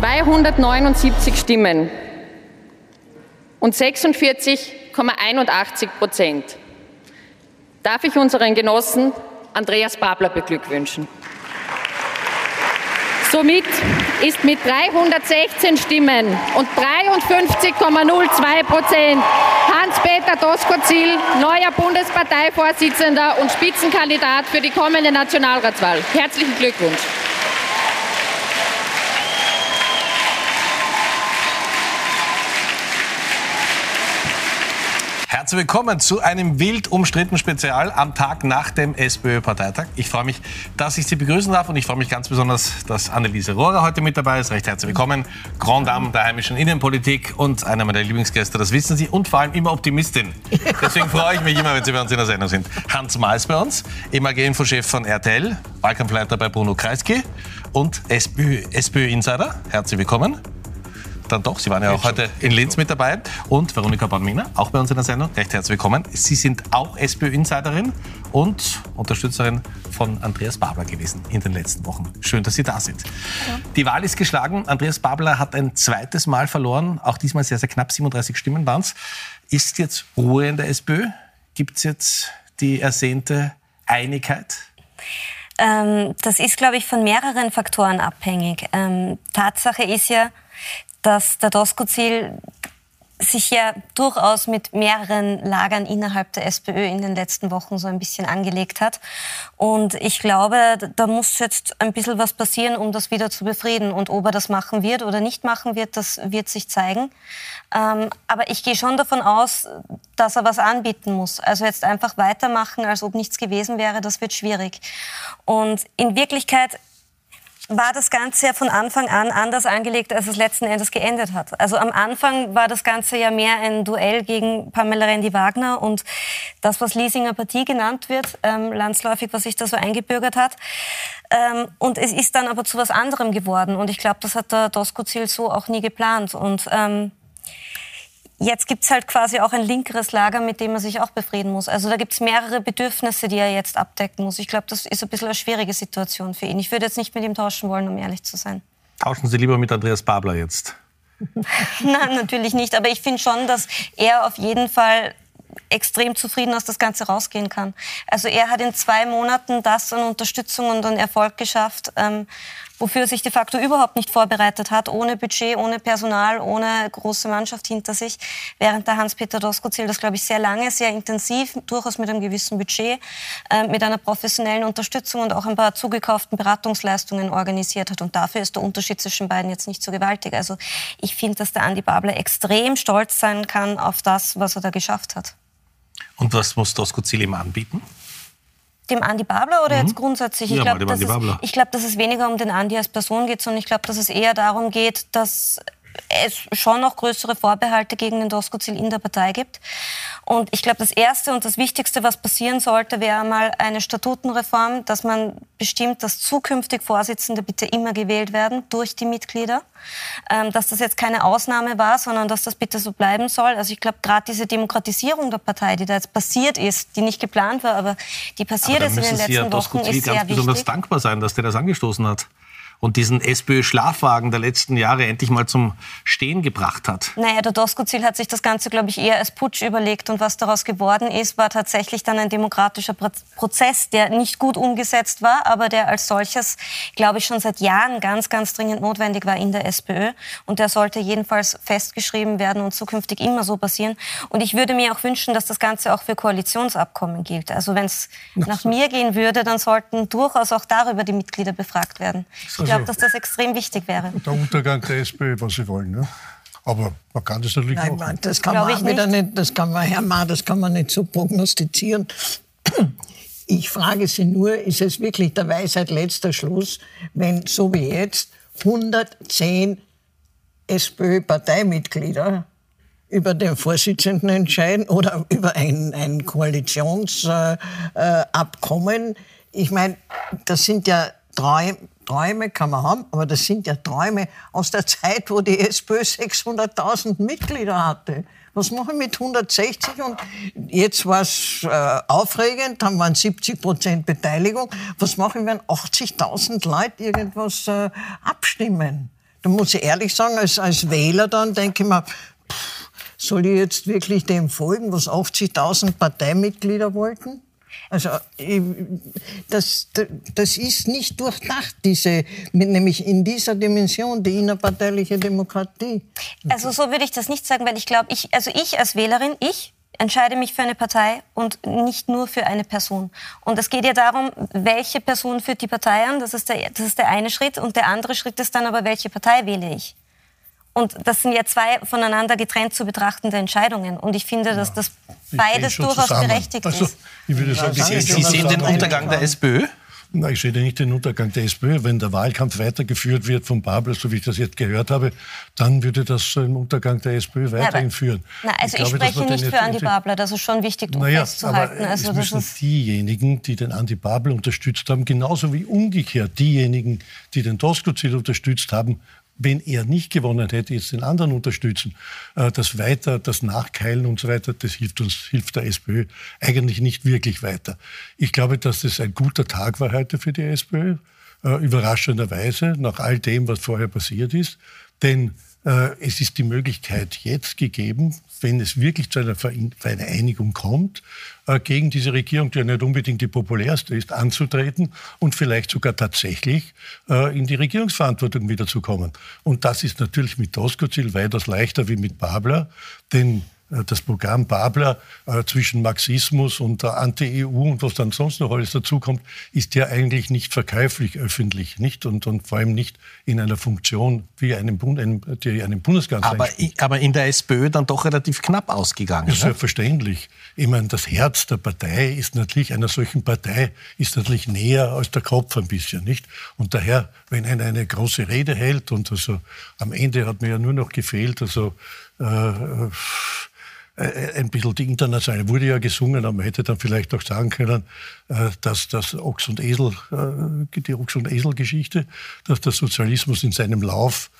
279 Stimmen und 46,81 Prozent darf ich unseren Genossen Andreas Babler beglückwünschen. Somit ist mit 316 Stimmen und 53,02 Prozent Hans-Peter Doskozil neuer Bundesparteivorsitzender und Spitzenkandidat für die kommende Nationalratswahl. Herzlichen Glückwunsch. Herzlich willkommen zu einem wild umstrittenen Spezial am Tag nach dem SPÖ-Parteitag. Ich freue mich, dass ich Sie begrüßen darf und ich freue mich ganz besonders, dass Anneliese Rohrer heute mit dabei ist. Recht herzlich willkommen. Grand Dame der heimischen Innenpolitik und einer meiner Lieblingsgäste, das wissen Sie, und vor allem immer Optimistin. Deswegen freue ich mich immer, wenn Sie bei uns in der Sendung sind. Hans Maas bei uns, EMAG-Infochef von RTL, Wahlkampfleiter bei Bruno Kreisky und SPÖ-Insider. Herzlich willkommen dann doch. Sie waren ja auch heute in Linz mit dabei. Und Veronika Bornminer, auch bei uns in der Sendung. Recht herzlich willkommen. Sie sind auch SPÖ-Insiderin und Unterstützerin von Andreas Babler gewesen in den letzten Wochen. Schön, dass Sie da sind. Ja. Die Wahl ist geschlagen. Andreas Babler hat ein zweites Mal verloren. Auch diesmal sehr, sehr knapp. 37 Stimmen waren es. Ist jetzt Ruhe in der SPÖ? Gibt es jetzt die ersehnte Einigkeit? Ähm, das ist, glaube ich, von mehreren Faktoren abhängig. Ähm, Tatsache ist ja, dass der Doskozil sich ja durchaus mit mehreren Lagern innerhalb der SPÖ in den letzten Wochen so ein bisschen angelegt hat. Und ich glaube, da muss jetzt ein bisschen was passieren, um das wieder zu befrieden. Und ob er das machen wird oder nicht machen wird, das wird sich zeigen. Ähm, aber ich gehe schon davon aus, dass er was anbieten muss. Also jetzt einfach weitermachen, als ob nichts gewesen wäre, das wird schwierig. Und in Wirklichkeit war das Ganze ja von Anfang an anders angelegt, als es letzten Endes geendet hat. Also am Anfang war das Ganze ja mehr ein Duell gegen Pamela Rendi-Wagner und das, was Liesinger Partie genannt wird, ähm, landsläufig, was sich da so eingebürgert hat. Ähm, und es ist dann aber zu was anderem geworden und ich glaube, das hat der Doskozil so auch nie geplant und ähm, Jetzt gibt es halt quasi auch ein linkeres Lager, mit dem er sich auch befrieden muss. Also da gibt es mehrere Bedürfnisse, die er jetzt abdecken muss. Ich glaube, das ist ein bisschen eine schwierige Situation für ihn. Ich würde jetzt nicht mit ihm tauschen wollen, um ehrlich zu sein. Tauschen Sie lieber mit Andreas Babler jetzt? Nein, natürlich nicht. Aber ich finde schon, dass er auf jeden Fall extrem zufrieden aus das Ganze rausgehen kann. Also er hat in zwei Monaten das an Unterstützung und an Erfolg geschafft, ähm, wofür er sich de facto überhaupt nicht vorbereitet hat, ohne Budget, ohne Personal, ohne große Mannschaft hinter sich, während der Hans-Peter Doskozil das, glaube ich, sehr lange, sehr intensiv, durchaus mit einem gewissen Budget, äh, mit einer professionellen Unterstützung und auch ein paar zugekauften Beratungsleistungen organisiert hat. Und dafür ist der Unterschied zwischen beiden jetzt nicht so gewaltig. Also ich finde, dass der Andi Babler extrem stolz sein kann auf das, was er da geschafft hat. Und was muss Doskozil ihm anbieten? Dem Andi Babler oder mhm. jetzt grundsätzlich? Ich ja, glaube, dass, es, glaub, dass es weniger um den Andi als Person geht, sondern ich glaube, dass es eher darum geht, dass es schon noch größere Vorbehalte gegen den Doskozil in der Partei gibt. Und ich glaube, das Erste und das Wichtigste, was passieren sollte, wäre mal eine Statutenreform, dass man bestimmt, dass zukünftig Vorsitzende bitte immer gewählt werden durch die Mitglieder. Ähm, dass das jetzt keine Ausnahme war, sondern dass das bitte so bleiben soll. Also ich glaube, gerade diese Demokratisierung der Partei, die da jetzt passiert ist, die nicht geplant war, aber die passiert aber ist in den letzten ja Wochen, ist sehr ganz wichtig. besonders dankbar sein, dass der das angestoßen hat und diesen SPÖ-Schlafwagen der letzten Jahre endlich mal zum Stehen gebracht hat. Naja, der Doskozil hat sich das Ganze, glaube ich, eher als Putsch überlegt. Und was daraus geworden ist, war tatsächlich dann ein demokratischer Prozess, der nicht gut umgesetzt war, aber der als solches, glaube ich, schon seit Jahren ganz, ganz dringend notwendig war in der SPÖ. Und der sollte jedenfalls festgeschrieben werden und zukünftig immer so passieren. Und ich würde mir auch wünschen, dass das Ganze auch für Koalitionsabkommen gilt. Also wenn es nach mir gehen würde, dann sollten durchaus auch darüber die Mitglieder befragt werden. So glaube, dass das extrem wichtig wäre. Der Untergang der SPÖ, was Sie wollen. Ne? Aber man kann das natürlich Nein, machen. Das kann man wieder nicht. nicht. Das kann man, Herr Ma, das kann man nicht so prognostizieren. Ich frage Sie nur, ist es wirklich der Weisheit letzter Schluss, wenn so wie jetzt 110 SPÖ-Parteimitglieder über den Vorsitzenden entscheiden oder über ein, ein Koalitionsabkommen? Äh, ich meine, das sind ja drei Träume kann man haben, aber das sind ja Träume aus der Zeit, wo die SPÖ 600.000 Mitglieder hatte. Was mache ich mit 160? Und jetzt war es äh, aufregend, dann waren 70 Prozent Beteiligung. Was mache ich, wenn 80.000 Leute irgendwas äh, abstimmen? Da muss ich ehrlich sagen, als, als Wähler dann denke ich mir, pff, soll ich jetzt wirklich dem folgen, was 80.000 Parteimitglieder wollten? Also das, das ist nicht durchdacht, diese, nämlich in dieser Dimension, die innerparteiliche Demokratie. Also so würde ich das nicht sagen, weil ich glaube, ich, also ich als Wählerin, ich entscheide mich für eine Partei und nicht nur für eine Person. Und es geht ja darum, welche Person führt die Partei an, das ist, der, das ist der eine Schritt. Und der andere Schritt ist dann aber, welche Partei wähle ich. Und das sind ja zwei voneinander getrennt zu betrachtende Entscheidungen. Und ich finde, dass das beides durchaus zusammen. berechtigt also, ist. Ich würde sagen, Sie, Sie sehen den Untergang der SPÖ? Na, ich sehe nicht den Untergang der SPÖ. Wenn der Wahlkampf weitergeführt wird von Babler, so wie ich das jetzt gehört habe, dann würde das den Untergang der SPÖ weiterhin ja, führen. Na, also ich, ich glaube, spreche nicht für Andi Babler, das ist schon wichtig, um naja, festzuhalten. Aber also, es müssen diejenigen, die den Andi Babler unterstützt haben, genauso wie umgekehrt diejenigen, die den Doskozil unterstützt haben, wenn er nicht gewonnen hätte, jetzt den anderen unterstützen. Äh, das Weiter, das Nachkeilen und so weiter, das hilft uns, hilft der SPÖ eigentlich nicht wirklich weiter. Ich glaube, dass das ein guter Tag war heute für die SPÖ, äh, überraschenderweise, nach all dem, was vorher passiert ist. Denn es ist die Möglichkeit jetzt gegeben, wenn es wirklich zu einer Vereinigung kommt, äh, gegen diese Regierung, die ja nicht unbedingt die populärste ist, anzutreten und vielleicht sogar tatsächlich äh, in die Regierungsverantwortung wiederzukommen. Und das ist natürlich mit Doskozil weitaus leichter wie mit Babler, denn äh, das Programm Babler äh, zwischen Marxismus und der Anti-EU und was dann sonst noch alles dazukommt, ist ja eigentlich nicht verkäuflich öffentlich, nicht? Und, und vor allem nicht in einer Funktion wie einem, Bund, einem, die einem Bundeskanzler aber, aber in der SPÖ dann doch relativ knapp ausgegangen. Ja, ne? selbstverständlich. Ich meine, das Herz der Partei ist natürlich, einer solchen Partei ist natürlich näher als der Kopf ein bisschen, nicht? Und daher, wenn einer eine große Rede hält und also am Ende hat mir ja nur noch gefehlt, also äh, äh, ein bisschen die internationale, wurde ja gesungen, aber man hätte dann vielleicht auch sagen können, äh, dass das Ochs und Esel, äh, die Ochs und Esel Geschichte, dass der Sozialismus in seinem Lauf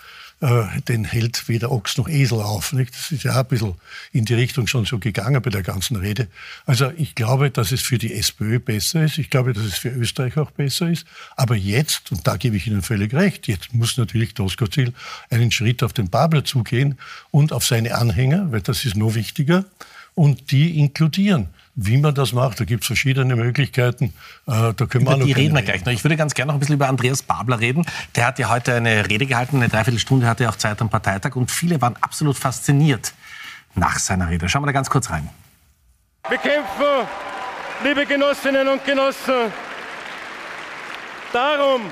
äh, den hält weder Ochs noch Esel auf. Nicht? Das ist ja ein bisschen in die Richtung schon so gegangen bei der ganzen Rede. Also ich glaube, dass es für die SPÖ besser ist. Ich glaube, dass es für Österreich auch besser ist. Aber jetzt, und da gebe ich Ihnen völlig recht, jetzt muss natürlich Doskozil einen Schritt auf den Babler zugehen und auf seine Anhänger, weil das ist noch wichtiger, und die inkludieren. Wie man das macht, da gibt es verschiedene Möglichkeiten. Äh, da können wir über die reden wir gleich noch. Ich würde ganz gerne noch ein bisschen über Andreas Babler reden. Der hat ja heute eine Rede gehalten, eine Dreiviertelstunde hatte er auch Zeit am Parteitag und viele waren absolut fasziniert nach seiner Rede. Schauen wir da ganz kurz rein. Wir kämpfen, liebe Genossinnen und Genossen, darum,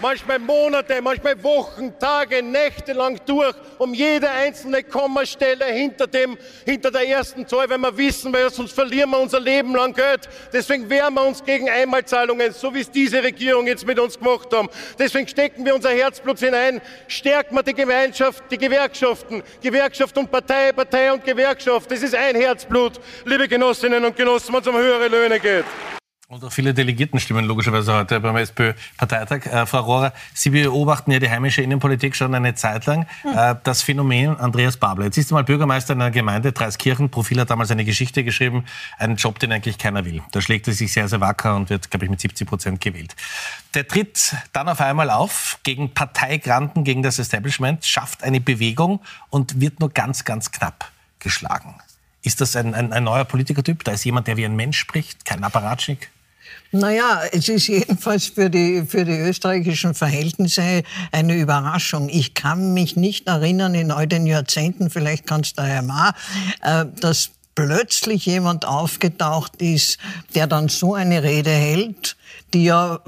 manchmal Monate, manchmal Wochen, Tage, Nächte lang durch, um jede einzelne Kommastelle hinter, dem, hinter der ersten Zahl, wenn wir wissen, weil sonst verlieren wir unser Leben lang Geld. Deswegen wehren wir uns gegen Einmalzahlungen, so wie es diese Regierung jetzt mit uns gemacht haben. Deswegen stecken wir unser Herzblut hinein, stärken wir die Gemeinschaft, die Gewerkschaften, Gewerkschaft und Partei, Partei und Gewerkschaft. Das ist ein Herzblut, liebe Genossinnen und Genossen, wenn es um höhere Löhne geht. Und auch viele Delegiertenstimmen logischerweise heute beim SPÖ-Parteitag. Äh, Frau Rohrer, Sie beobachten ja die heimische Innenpolitik schon eine Zeit lang. Äh, das Phänomen Andreas Babler. Jetzt ist er mal Bürgermeister in einer Gemeinde, Dreiskirchen. Profil hat damals eine Geschichte geschrieben, einen Job, den eigentlich keiner will. Da schlägt er sich sehr, sehr wacker und wird, glaube ich, mit 70 Prozent gewählt. Der tritt dann auf einmal auf gegen Parteigranten, gegen das Establishment, schafft eine Bewegung und wird nur ganz, ganz knapp geschlagen. Ist das ein, ein, ein neuer Politikertyp? Da ist jemand, der wie ein Mensch spricht, kein Apparatschik? Naja, es ist jedenfalls für die, für die österreichischen Verhältnisse eine Überraschung. Ich kann mich nicht erinnern in all den Jahrzehnten, vielleicht kannst du ja mal, äh, dass plötzlich jemand aufgetaucht ist, der dann so eine Rede hält, die ja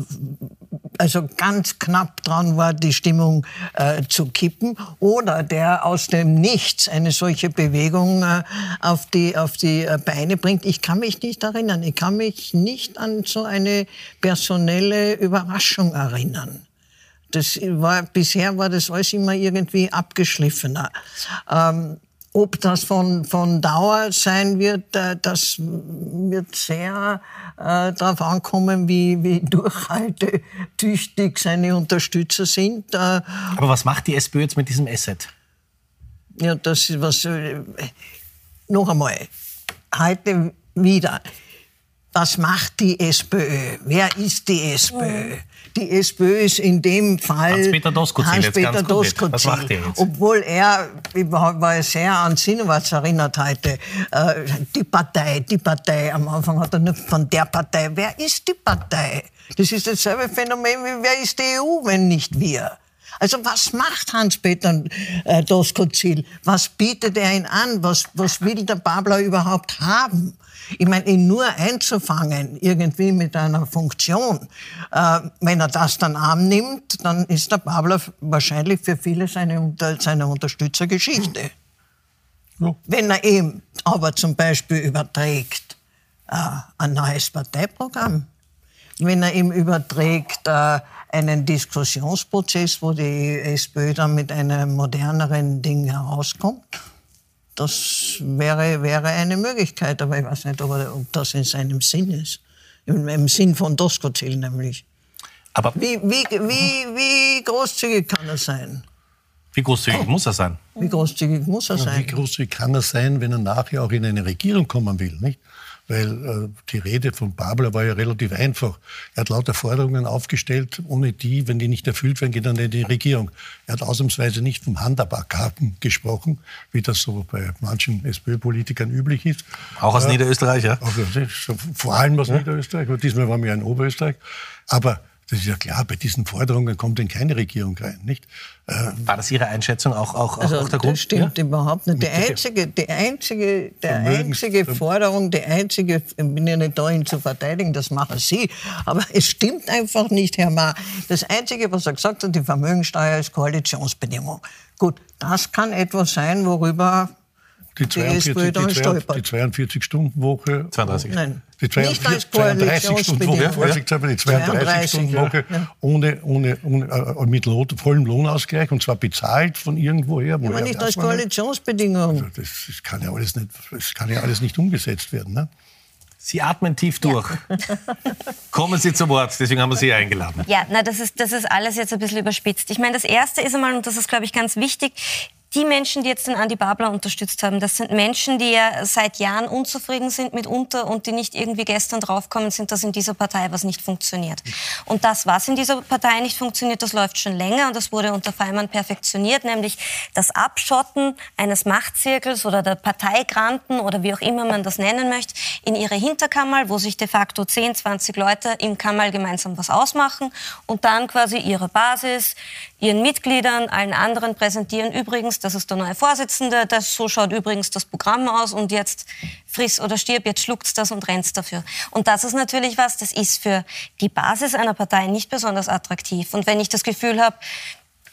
also ganz knapp dran war, die Stimmung äh, zu kippen, oder der aus dem Nichts eine solche Bewegung äh, auf die, auf die äh, Beine bringt. Ich kann mich nicht erinnern. Ich kann mich nicht an so eine personelle Überraschung erinnern. Das war, bisher war das alles immer irgendwie abgeschliffener. Ähm, ob das von, von Dauer sein wird, äh, das wird sehr äh, darauf ankommen, wie, wie durchhaltetüchtig seine Unterstützer sind. Äh, Aber was macht die SPÖ jetzt mit diesem Asset? Ja, das ist was. Äh, noch einmal, heute wieder. was macht die SPÖ? Wer ist die SPÖ? Die SPÖ ist in dem Fall Hans-Peter Doskozil, konkret. Was Doskozil. macht er jetzt? Obwohl er, ich war ja sehr an Sinowatz erinnert heute, äh, die Partei, die Partei. Am Anfang hat er nur von der Partei. Wer ist die Partei? Das ist dasselbe Phänomen wie wer ist die EU, wenn nicht wir? Also was macht Hans-Peter äh, Doskozil? Was bietet er ihn an? Was, was will der Babler überhaupt haben? Ich meine, ihn nur einzufangen, irgendwie mit einer Funktion, äh, wenn er das dann annimmt, dann ist der Babler wahrscheinlich für viele seine, seine Unterstützer Geschichte. Ja. Wenn er ihm aber zum Beispiel überträgt äh, ein neues Parteiprogramm, wenn er ihm überträgt äh, einen Diskussionsprozess, wo die SPÖ dann mit einem moderneren Ding herauskommt, das wäre, wäre eine Möglichkeit. Aber ich weiß nicht, ob, er, ob das in seinem Sinn ist. Im, im Sinn von Doskozil nämlich. Aber Wie, wie, wie, wie großzügig kann er sein? wie großzügig muss er sein? Wie großzügig muss er Und wie sein? großzügig kann er sein, wenn er nachher auch in eine Regierung kommen will, nicht? Weil äh, die Rede von Babler war ja relativ einfach. Er hat lauter Forderungen aufgestellt, ohne die, wenn die nicht erfüllt werden, geht er nicht in die Regierung. Er hat ausnahmsweise nicht vom Handabkarten gesprochen, wie das so bei manchen SPÖ-Politikern üblich ist. Auch aus Äh, Niederösterreich, ja? auch, so vor allem aus Niederösterreich, aber diesmal waren wir ja in Oberösterreich. Aber das ist ja klar, bei diesen Forderungen kommt in keine Regierung rein, nicht? Äh, War das Ihre Einschätzung auch, auch, auch, Also, auch der Grund? das stimmt Ja? überhaupt nicht. Die einzige, die einzige, der einzige Forderung, die einzige, ich bin ja nicht da, ihn zu verteidigen, das machen Sie, aber es stimmt einfach nicht, Herr Ma. Das Einzige, was er gesagt hat, die Vermögensteuer ist Koalitionsbedingung. Gut, das kann etwas sein, worüber die die SPÖ 42, dann die, stolpert. 42-Stunden-Woche. 32. Nein, Die nicht als 32 Stunden Woche, vorsichtshalber die 32 Stunden Woche ja. ohne, ohne, ohne äh, mit Lohn, vollem Lohnausgleich und zwar bezahlt von irgendwoher. Aber woher nicht als. Koalitionsbedingung. Das, das kann ja alles nicht, das kann ja alles nicht umgesetzt werden. Ne? Sie atmen tief durch. Kommen Sie zu Wort, deswegen haben wir Sie eingeladen. Ja, na, das ist, das ist alles jetzt ein bisschen überspitzt. Ich meine, das Erste ist einmal, und das ist, glaube ich, ganz wichtig, die Menschen, die jetzt den Andi Babler unterstützt haben, das sind Menschen, die ja seit Jahren unzufrieden sind mitunter und die nicht irgendwie gestern draufkommen sind, dass in dieser Partei was nicht funktioniert. Und das, was in dieser Partei nicht funktioniert, das läuft schon länger und das wurde unter Feimann perfektioniert, nämlich das Abschotten eines Machtzirkels oder der Parteigranten oder wie auch immer man das nennen möchte, in ihre Hinterkammer, wo sich de facto 10, 20 Leute im Kammer gemeinsam was ausmachen und dann quasi ihre Basis, ihren Mitgliedern, allen anderen präsentieren. Übrigens, das ist der neue Vorsitzende, das, so schaut übrigens das Programm aus und jetzt friss oder stirb, jetzt schluckt's das und rennt's dafür. Und das ist natürlich was, das ist für die Basis einer Partei nicht besonders attraktiv. Und wenn ich das Gefühl habe,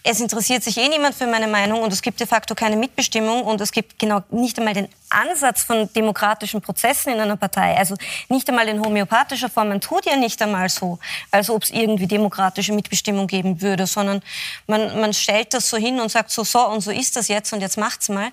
es interessiert sich eh niemand für meine Meinung und es gibt de facto keine Mitbestimmung und es gibt genau nicht einmal den Ansatz von demokratischen Prozessen in einer Partei, also nicht einmal in homöopathischer Form. Man tut ja nicht einmal so, als ob es irgendwie demokratische Mitbestimmung geben würde, sondern man, man stellt das so hin und sagt so, so und so ist das jetzt und jetzt macht's mal.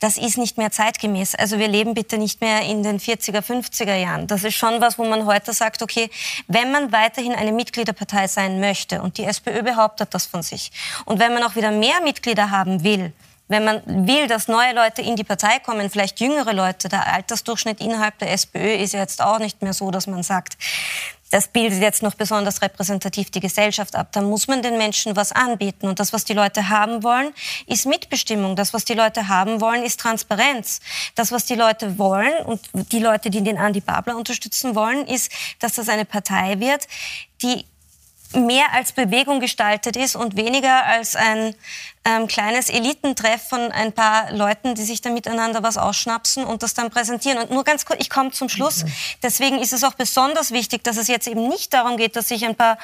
Das ist nicht mehr zeitgemäß. Also wir leben bitte nicht mehr in den 40er, 50er Jahren. Das ist schon was, wo man heute sagt, okay, wenn man weiterhin eine Mitgliederpartei sein möchte und die SPÖ behauptet das von sich und wenn man auch wieder mehr Mitglieder haben will, wenn man will, dass neue Leute in die Partei kommen, vielleicht jüngere Leute, der Altersdurchschnitt innerhalb der SPÖ ist ja jetzt auch nicht mehr so, dass man sagt, das bildet jetzt noch besonders repräsentativ die Gesellschaft ab. Da muss man den Menschen was anbieten. Und das, was die Leute haben wollen, ist Mitbestimmung. Das, was die Leute haben wollen, ist Transparenz. Das, was die Leute wollen und die Leute, die den Andi Babler unterstützen wollen, ist, dass das eine Partei wird, die mehr als Bewegung gestaltet ist und weniger als ein ähm, kleines Elitentreff von ein paar Leuten, die sich da miteinander was ausschnapsen und das dann präsentieren. Und nur ganz kurz, ich komme zum Schluss. Deswegen ist es auch besonders wichtig, dass es jetzt eben nicht darum geht, dass sich ein paar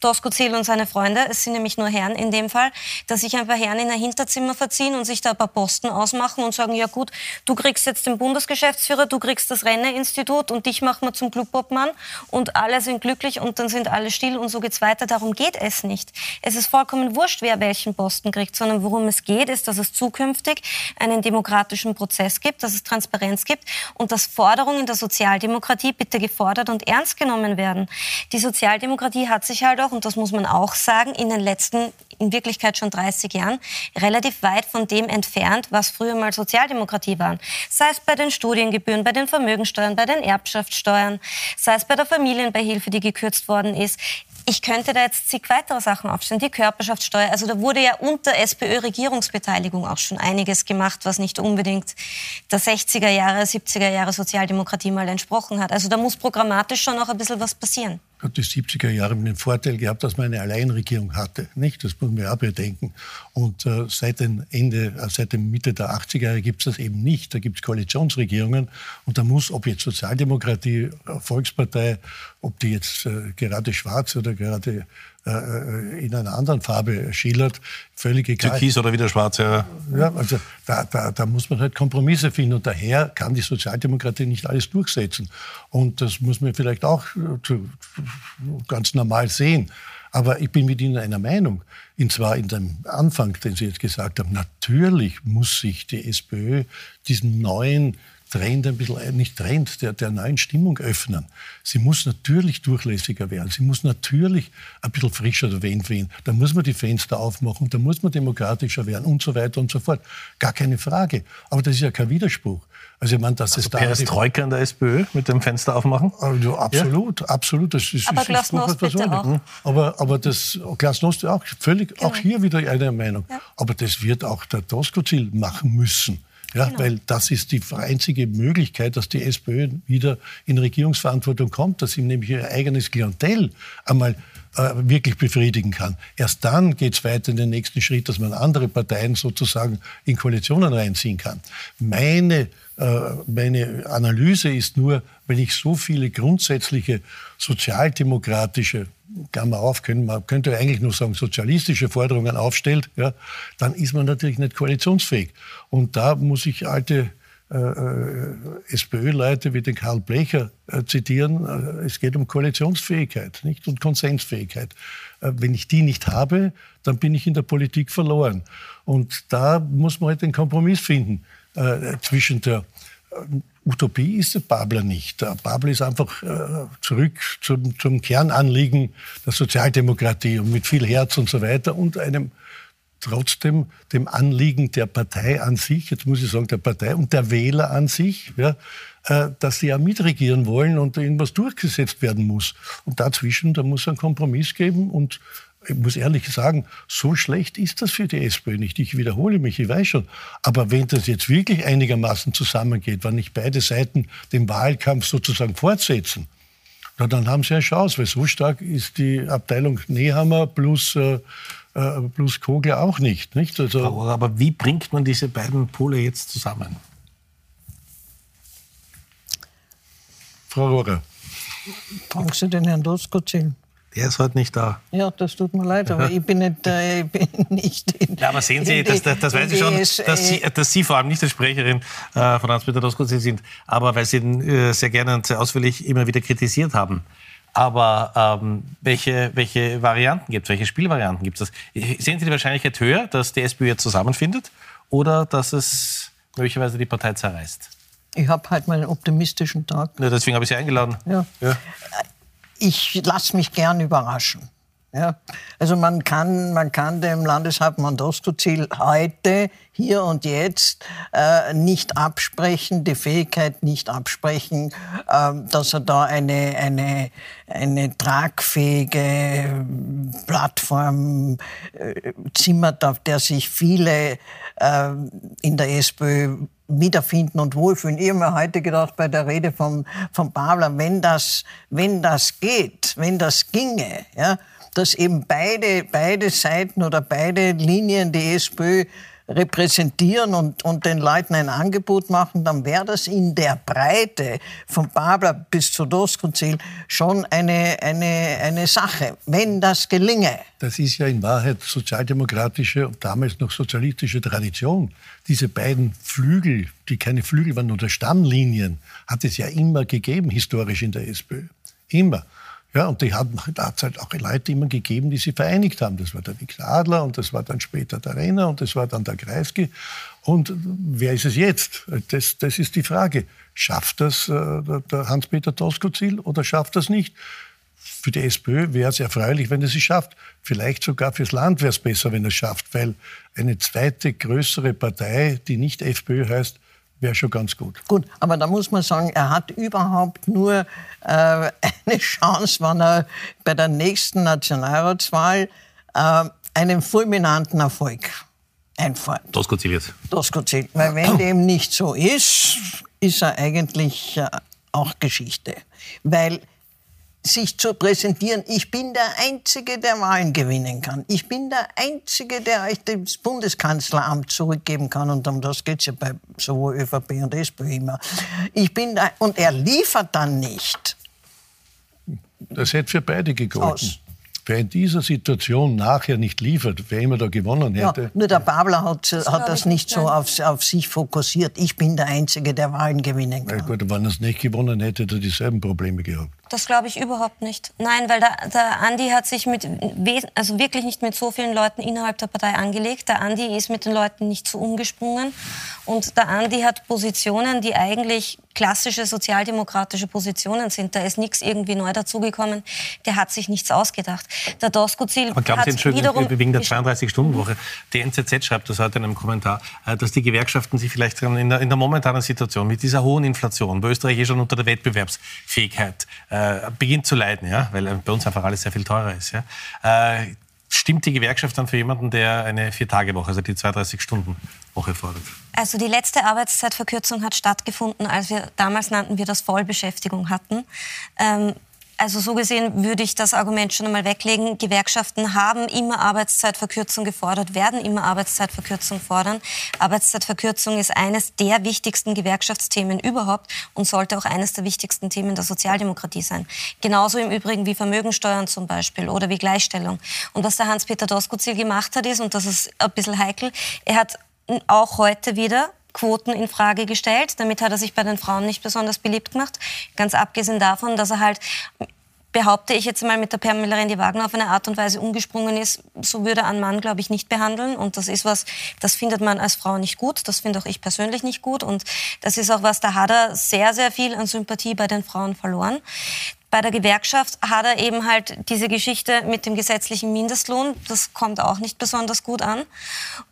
Doskozil und seine Freunde, es sind nämlich nur Herren in dem Fall, dass sich ein paar Herren in ein Hinterzimmer verziehen und sich da ein paar Posten ausmachen und sagen, ja gut, du kriegst jetzt den Bundesgeschäftsführer, du kriegst das Renne-Institut und dich machen wir zum Clubobmann und alle sind glücklich und dann sind alle still und so geht's weiter. Darum geht es nicht. Es ist vollkommen wurscht, wer welchen Posten kriegt, sondern worum es geht, ist, dass es zukünftig einen demokratischen Prozess gibt, dass es Transparenz gibt und dass Forderungen der Sozialdemokratie bitte gefordert und ernst genommen werden. Die Sozialdemokratie hat sich halt auch, und das muss man auch sagen, in den letzten, in Wirklichkeit schon 30 Jahren, relativ weit von dem entfernt, was früher mal Sozialdemokratie waren. Sei es bei den Studiengebühren, bei den Vermögensteuern, bei den Erbschaftssteuern, sei es bei der Familienbeihilfe, die gekürzt worden ist. Ich könnte da jetzt zig weitere Sachen aufstellen. Die Körperschaftssteuer. Also da wurde ja unter SPÖ-Regierungsbeteiligung auch schon einiges gemacht, was nicht unbedingt der 60er Jahre, 70er Jahre Sozialdemokratie mal entsprochen hat. Also da muss programmatisch schon noch ein bisschen was passieren hat die 70er Jahre den Vorteil gehabt, dass man eine Alleinregierung hatte. Nicht? Das muss man auch bedenken. Und äh, seit dem Ende, äh, seit dem Mitte der 80er Jahre gibt es das eben nicht. Da gibt es Koalitionsregierungen. Und da muss, ob jetzt Sozialdemokratie, äh, Volkspartei, ob die jetzt äh, gerade schwarz oder gerade äh, äh, in einer anderen Farbe schildert, völlig egal. Türkis oder wieder schwarz, ja. Ja, also da, da, da muss man halt Kompromisse finden und daher kann die Sozialdemokratie nicht alles durchsetzen. Und das muss man vielleicht auch äh, ganz normal sehen. Aber ich bin mit Ihnen einer Meinung. Und zwar in dem Anfang, den Sie jetzt gesagt haben. Natürlich muss sich die SPÖ diesen neuen Trend ein bisschen, äh, nicht Trend, der, der neuen Stimmung öffnen. Sie muss natürlich durchlässiger werden. Sie muss natürlich ein bisschen frischer der Wind wehen. Da muss man die Fenster aufmachen, da muss man demokratischer werden und so weiter und so fort. Gar keine Frage. Aber das ist ja kein Widerspruch. Also ich meine, dass also es da Perestroika in der SPÖ mit dem Fenster aufmachen? Also absolut, ja? absolut. Das ist, aber ist Glasnost bitte auch. Aber, aber das Glasnost auch völlig, genau. auch hier wieder eine Meinung. Ja. Aber das wird auch der Tosco-Ziel machen müssen. Ja, genau. Weil das ist die einzige Möglichkeit, dass die SPÖ wieder in Regierungsverantwortung kommt, dass sie nämlich ihr eigenes Klientel einmal äh, wirklich befriedigen kann. Erst dann geht es weiter in den nächsten Schritt, dass man andere Parteien sozusagen in Koalitionen reinziehen kann. Meine, äh, meine Analyse ist nur, wenn ich so viele grundsätzliche sozialdemokratische Klammer auf, können, man könnte eigentlich nur sagen, sozialistische Forderungen aufstellt, ja, dann ist man natürlich nicht koalitionsfähig. Und da muss ich alte SPÖ-Leute wie den Karl Blecher äh, zitieren. Äh, es geht um Koalitionsfähigkeit nicht? und Konsensfähigkeit. Äh, wenn ich die nicht habe, dann bin ich in der Politik verloren. Und da muss man halt den Kompromiss finden äh, zwischen der Utopie ist der Babler nicht. Der Babler ist einfach äh, zurück zum, zum Kernanliegen der Sozialdemokratie und mit viel Herz und so weiter und einem trotzdem dem Anliegen der Partei an sich, jetzt muss ich sagen der Partei und der Wähler an sich, ja, äh, dass sie ja mitregieren wollen und irgendwas durchgesetzt werden muss. Und dazwischen, da muss es einen Kompromiss geben und ich muss ehrlich sagen, so schlecht ist das für die SPÖ nicht. Ich wiederhole mich, ich weiß schon. Aber wenn das jetzt wirklich einigermaßen zusammengeht, wenn nicht beide Seiten den Wahlkampf sozusagen fortsetzen, na, dann haben sie eine Chance, weil so stark ist die Abteilung Nehammer plus, äh, äh plus Kogler auch nicht. nicht? Also, aber wie bringt man diese beiden Pole jetzt zusammen? Frau Rohrer. Fragen Sie den Herrn Doskozil. Der ist heute nicht da. Ja, das tut mir leid, aber ich bin nicht, äh, ich bin nicht in, Ja, aber sehen Sie, das, das, das weiß ich schon, dass Sie, dass Sie vor allem nicht die Sprecherin äh, von Hans-Peter Doskozil sind, aber weil Sie ihn äh, sehr gerne und sehr ausführlich immer wieder kritisiert haben. Aber ähm, welche, welche Varianten gibt es, welche Spielvarianten gibt es? Sehen Sie die Wahrscheinlichkeit höher, dass die SPÖ jetzt zusammenfindet oder dass es möglicherweise die Partei zerreißt? Ich habe halt mal einen optimistischen Tag. Ja, deswegen habe ich Sie eingeladen. Ja. ja ich lasse mich gern überraschen. Ja, also man kann, man kann dem Landeshauptmann Doskozil heute, hier und jetzt äh, nicht absprechen, die Fähigkeit nicht absprechen, äh, dass er da eine, eine, eine tragfähige Plattform äh, zimmert, auf der sich viele äh, in der SPÖ wiederfinden und wohlfühlen. Ich habe mir heute gedacht bei der Rede von, von Pavler, wenn das, wenn das geht, wenn das ginge, ja, dass eben beide, beide Seiten oder beide Linien die SPÖ repräsentieren und, und den Leuten ein Angebot machen, dann wäre das in der Breite von Babler bis zu Doskozil schon eine, eine, eine Sache, wenn das gelinge. Das ist ja in Wahrheit sozialdemokratische und damals noch sozialistische Tradition. Diese beiden Flügel, die keine Flügel waren, oder Stammlinien, hat es ja immer gegeben, historisch in der SPÖ. Immer. Ja, und die hat, es halt auch Leute immer gegeben, die sie vereinigt haben. Das war der Viktor Adler und das war dann später der Renner und das war dann der Kreisky. Und wer ist es jetzt? Das, das ist die Frage. Schafft das äh, der Hans-Peter Toskozil oder schafft das nicht? für die SPÖ wäre es erfreulich, wenn es es schafft. Vielleicht sogar fürs Land wäre es besser, wenn es schafft, weil eine zweite größere Partei, die nicht FPÖ heißt, wäre schon ganz gut. Gut, aber da muss man sagen, er hat überhaupt nur äh, eine Chance, wenn er bei der nächsten Nationalratswahl äh, einen fulminanten Erfolg einfährt. Doskozil jetzt. Doskozil. Weil wenn dem nicht so ist, ist er eigentlich äh, auch Geschichte. Weil sich zu präsentieren, ich bin der Einzige, der Wahlen gewinnen kann. Ich bin der Einzige, der euch das Bundeskanzleramt zurückgeben kann. Und um das geht es ja bei sowohl ÖVP und SPÖ immer. Ich bin der, und er liefert dann nicht. Das hätte für beide gegolten. Aus. Wer in dieser Situation nachher nicht liefert, wer immer da gewonnen Ja, hätte, nur der Babler hat, hat glaub das ich nicht so auf, auf sich fokussiert. Ich bin der Einzige, der Wahlen gewinnen na kann. gut, wenn er es nicht gewonnen hätte, hätte er dieselben Probleme gehabt. Das glaube ich überhaupt nicht. Nein, weil der, der Andi hat sich mit, also wirklich nicht mit so vielen Leuten innerhalb der Partei angelegt. Der Andi ist mit den Leuten nicht so umgesprungen. Und der Andi hat Positionen, die eigentlich klassische sozialdemokratische Positionen sind. Da ist nichts irgendwie neu dazugekommen. Der hat sich nichts ausgedacht. Der Doskozil hat Sie, wiederum... wegen der 32-Stunden-Woche, die NZZ schreibt das heute in einem Kommentar, äh, dass die Gewerkschaften sich vielleicht in der, in der momentanen Situation mit dieser hohen Inflation, wo Österreich eh schon unter der Wettbewerbsfähigkeit äh, beginnt zu leiden, ja, weil äh, bei uns einfach alles sehr viel teurer ist. Ja, äh, stimmt die Gewerkschaft dann für jemanden, der eine Vier-Tage-Woche, also die 32-Stunden-Woche fordert? Also die letzte Arbeitszeitverkürzung hat stattgefunden, als wir damals nannten wir das Vollbeschäftigung hatten. Ähm, also so gesehen würde ich das Argument schon einmal weglegen. Gewerkschaften haben immer Arbeitszeitverkürzung gefordert, werden immer Arbeitszeitverkürzung fordern. Arbeitszeitverkürzung ist eines der wichtigsten Gewerkschaftsthemen überhaupt und sollte auch eines der wichtigsten Themen der Sozialdemokratie sein. Genauso im Übrigen wie Vermögensteuern zum Beispiel oder wie Gleichstellung. Und was der Hans-Peter Doskozil gemacht hat, ist, und das ist ein bisschen heikel, er hat auch heute wieder Quoten in Frage gestellt. Damit hat er sich bei den Frauen nicht besonders beliebt gemacht. Ganz abgesehen davon, dass er halt behaupte ich jetzt mal mit der Pamela Rendi-Wagner auf eine Art und Weise umgesprungen ist, so würde ein Mann, glaube ich, nicht behandeln. Und das ist was, das findet man als Frau nicht gut. Das finde auch ich persönlich nicht gut. Und das ist auch was, da hat er sehr, sehr viel an Sympathie bei den Frauen verloren. Bei der Gewerkschaft hat er eben halt diese Geschichte mit dem gesetzlichen Mindestlohn. Das kommt auch nicht besonders gut an.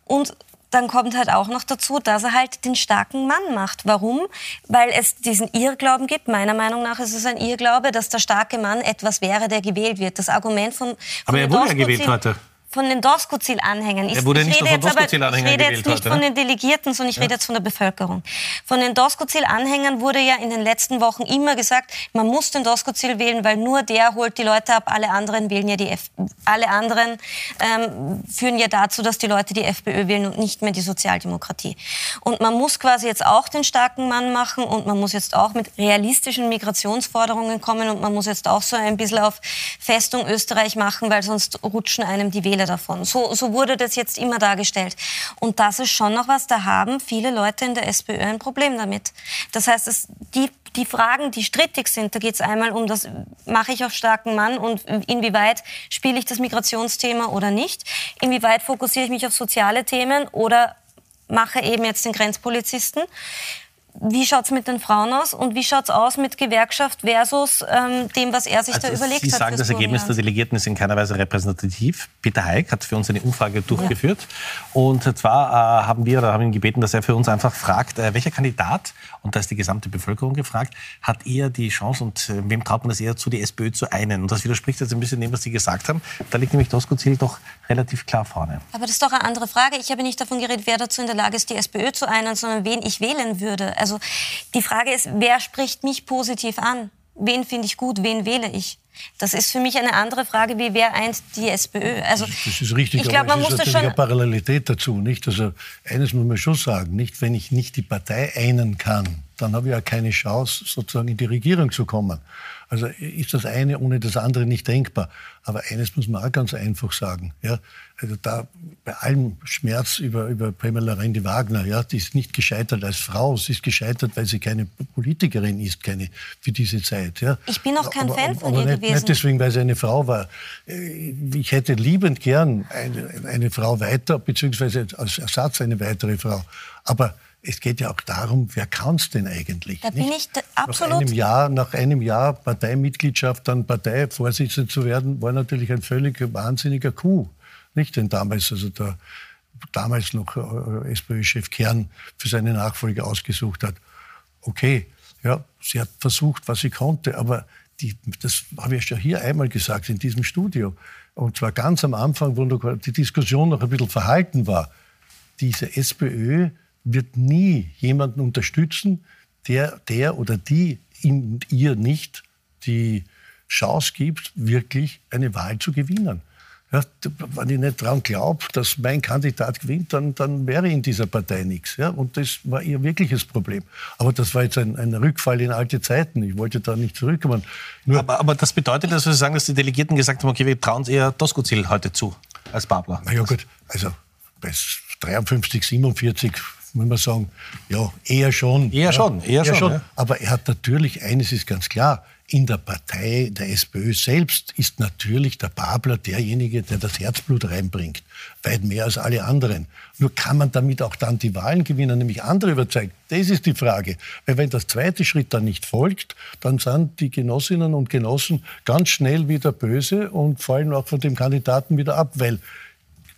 Und dann kommt halt auch noch dazu, dass er halt den starken Mann macht. Warum? Weil es diesen Irrglauben gibt. Meiner Meinung nach ist es ein Irrglaube, dass der starke Mann etwas wäre, der gewählt wird. Das Argument von, von Aber er wurde ja gewählt heute. Von den Doskozil-Anhängern. Ich, ich rede jetzt aber- Ich rede jetzt nicht heute, von ne? den Delegierten, sondern ich rede jetzt von der Bevölkerung. Von den Doskozil-Anhängern wurde ja in den letzten Wochen immer gesagt, man muss den Doskozil wählen, weil nur der holt die Leute ab, alle anderen wählen ja die F alle anderen ähm, führen ja dazu, dass die Leute die FPÖ wählen und nicht mehr die Sozialdemokratie. Und man muss quasi jetzt auch den starken Mann machen und man muss jetzt auch mit realistischen Migrationsforderungen kommen und man muss jetzt auch so ein bisschen auf Festung Österreich machen, weil sonst rutschen einem die Wähler davon. So, so wurde das jetzt immer dargestellt. Und das ist schon noch was, da haben viele Leute in der SPÖ ein Problem damit. Das heißt, es, die, die Fragen, die strittig sind, da geht es einmal um das, mache ich auf starken Mann und inwieweit spiele ich das Migrationsthema oder nicht? Inwieweit fokussiere ich mich auf soziale Themen oder mache eben jetzt den Grenzpolizisten? Wie schaut's mit den Frauen aus und wie schaut's aus mit Gewerkschaft versus ähm, dem, was er sich da überlegt Also Sie hat? sagen, fürs das Ergebnis der? Delegierten ist in keiner Weise repräsentativ. Peter Heik hat für uns eine Umfrage durchgeführt. Und zwar äh, haben wir oder haben ihn gebeten, dass er für uns einfach fragt, äh, welcher Kandidat, und da ist die gesamte Bevölkerung gefragt, hat eher die Chance und äh, wem traut man das eher zu, die SPÖ zu einen? Und das widerspricht jetzt ein bisschen dem, was Sie gesagt haben. Da liegt nämlich Doskozil doch relativ klar vorne. Aber das ist doch eine andere Frage. Ich habe nicht davon geredet, wer dazu in der Lage ist, die SPÖ zu einen, sondern wen ich wählen würde. Also die Frage ist, wer spricht mich positiv an? Wen finde ich gut? Wen wähle ich? Das ist für mich eine andere Frage, wie wer eint die SPÖ. Also Das ist richtig, ich glaube, aber man es muss das natürlich schon eine Parallelität dazu. Nicht? Also eines muss man schon sagen, nicht wenn ich nicht die Partei einen kann, dann habe ich ja keine Chance, sozusagen in die Regierung zu kommen. Also ist das eine ohne das andere nicht denkbar. Aber eines muss man auch ganz einfach sagen. Ja? Also da bei allem Schmerz über, über Pamela Rendi-Wagner, ja, die ist nicht gescheitert als Frau, sie ist gescheitert, weil sie keine Politikerin ist, keine für diese Zeit. Ja? Ich bin auch kein aber, Fan von aber ihr nicht, gewesen. Nicht deswegen, weil sie eine Frau war. Äh, Ich hätte liebend gern eine, eine Frau weiter, beziehungsweise als Ersatz eine weitere Frau. Aber es geht ja auch darum, wer kann es denn eigentlich? Da bin ich absolut. Nach einem, Jahr, nach einem Jahr Parteimitgliedschaft dann Parteivorsitzender zu werden, war natürlich ein völlig wahnsinniger Coup. Nicht? Denn damals, also der damals noch äh, SPÖ-Chef Kern für seine Nachfolge ausgesucht hat. Okay, ja, sie hat versucht, was sie konnte, aber die, das habe ich ja hier einmal gesagt in diesem Studio. Und zwar ganz am Anfang, wo die Diskussion noch ein bisschen verhalten war. Diese SPÖ wird nie jemanden unterstützen, der, der oder die in ihr nicht die Chance gibt, wirklich eine Wahl zu gewinnen. Ja, wenn ich nicht daran glaube, dass mein Kandidat gewinnt, dann, dann wäre in dieser Partei nichts. Ja? Und das war ihr wirkliches Problem. Aber das war jetzt ein, ein Rückfall in alte Zeiten. Ich wollte da nicht zurückkommen. Nur aber, aber das bedeutet, dass wir sagen, dass die Delegierten gesagt haben, okay, wir trauen eher Doskozil heute zu als Babler. Na ja gut, also bei 53, 47 muss man sagen, ja, eher schon. Eher ja, schon, eher, eher schon. schon. Ja. Aber er hat natürlich, eines ist ganz klar, in der Partei, der SPÖ selbst, ist natürlich der Babler derjenige, der das Herzblut reinbringt. Weit mehr als alle anderen. Nur kann man damit auch dann die Wahlen gewinnen, nämlich andere überzeugen. Das ist die Frage. Weil wenn das zweite Schritt dann nicht folgt, dann sind die Genossinnen und Genossen ganz schnell wieder böse und fallen auch von dem Kandidaten wieder ab, weil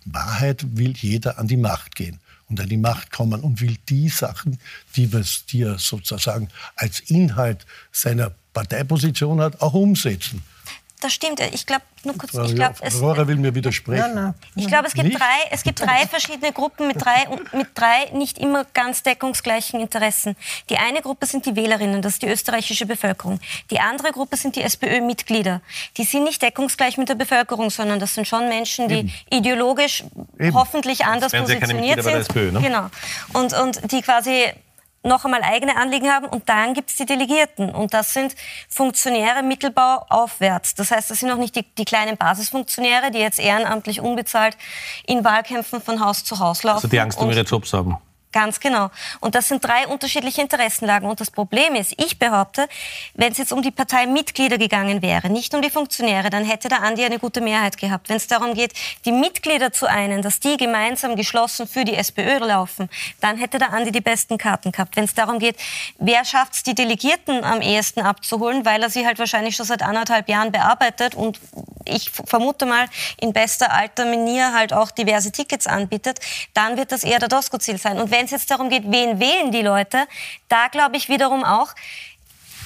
Wahrheit will jeder an die Macht gehen und an die Macht kommen und will die Sachen, die, was, die er sozusagen als Inhalt seiner Parteiposition hat, auch umsetzen. Das stimmt. Ich glaube, nur kurz. Ich glaub, es, Aurora will mir widersprechen. Nein, nein. Ich glaube, es gibt drei, es gibt drei verschiedene Gruppen mit drei, mit drei nicht immer ganz deckungsgleichen Interessen. Die eine Gruppe sind die Wählerinnen, das ist die österreichische Bevölkerung. Die andere Gruppe sind die SPÖ-Mitglieder. Die sind nicht deckungsgleich mit der Bevölkerung, sondern das sind schon Menschen, die Eben. ideologisch Eben. hoffentlich anders positioniert sind. SPÖ, ne? Genau. Und, und die quasi noch einmal eigene Anliegen haben und dann gibt es die Delegierten und das sind Funktionäre Mittelbau aufwärts. Das heißt, das sind auch nicht die, die, kleinen Basisfunktionäre, die jetzt ehrenamtlich unbezahlt in Wahlkämpfen von Haus zu Haus laufen. Also die Angst um ihre Jobs haben. Ganz genau. Und das sind drei unterschiedliche Interessenlagen. Und das Problem ist, ich behaupte, wenn es jetzt um die Parteimitglieder gegangen wäre, nicht um die Funktionäre, dann hätte der Andi eine gute Mehrheit gehabt. Wenn es darum geht, die Mitglieder zu einen, dass die gemeinsam geschlossen für die SPÖ laufen, dann hätte der Andi die besten Karten gehabt. Wenn es darum geht, wer schafft es, die Delegierten am ehesten abzuholen, weil er sie halt wahrscheinlich schon seit anderthalb Jahren bearbeitet und ich vermute mal in bester alter Manier halt auch diverse Tickets anbietet, dann wird das eher der Dosko-Ziel sein. Und wenn es jetzt darum geht, wen wählen die Leute, da glaube ich wiederum auch,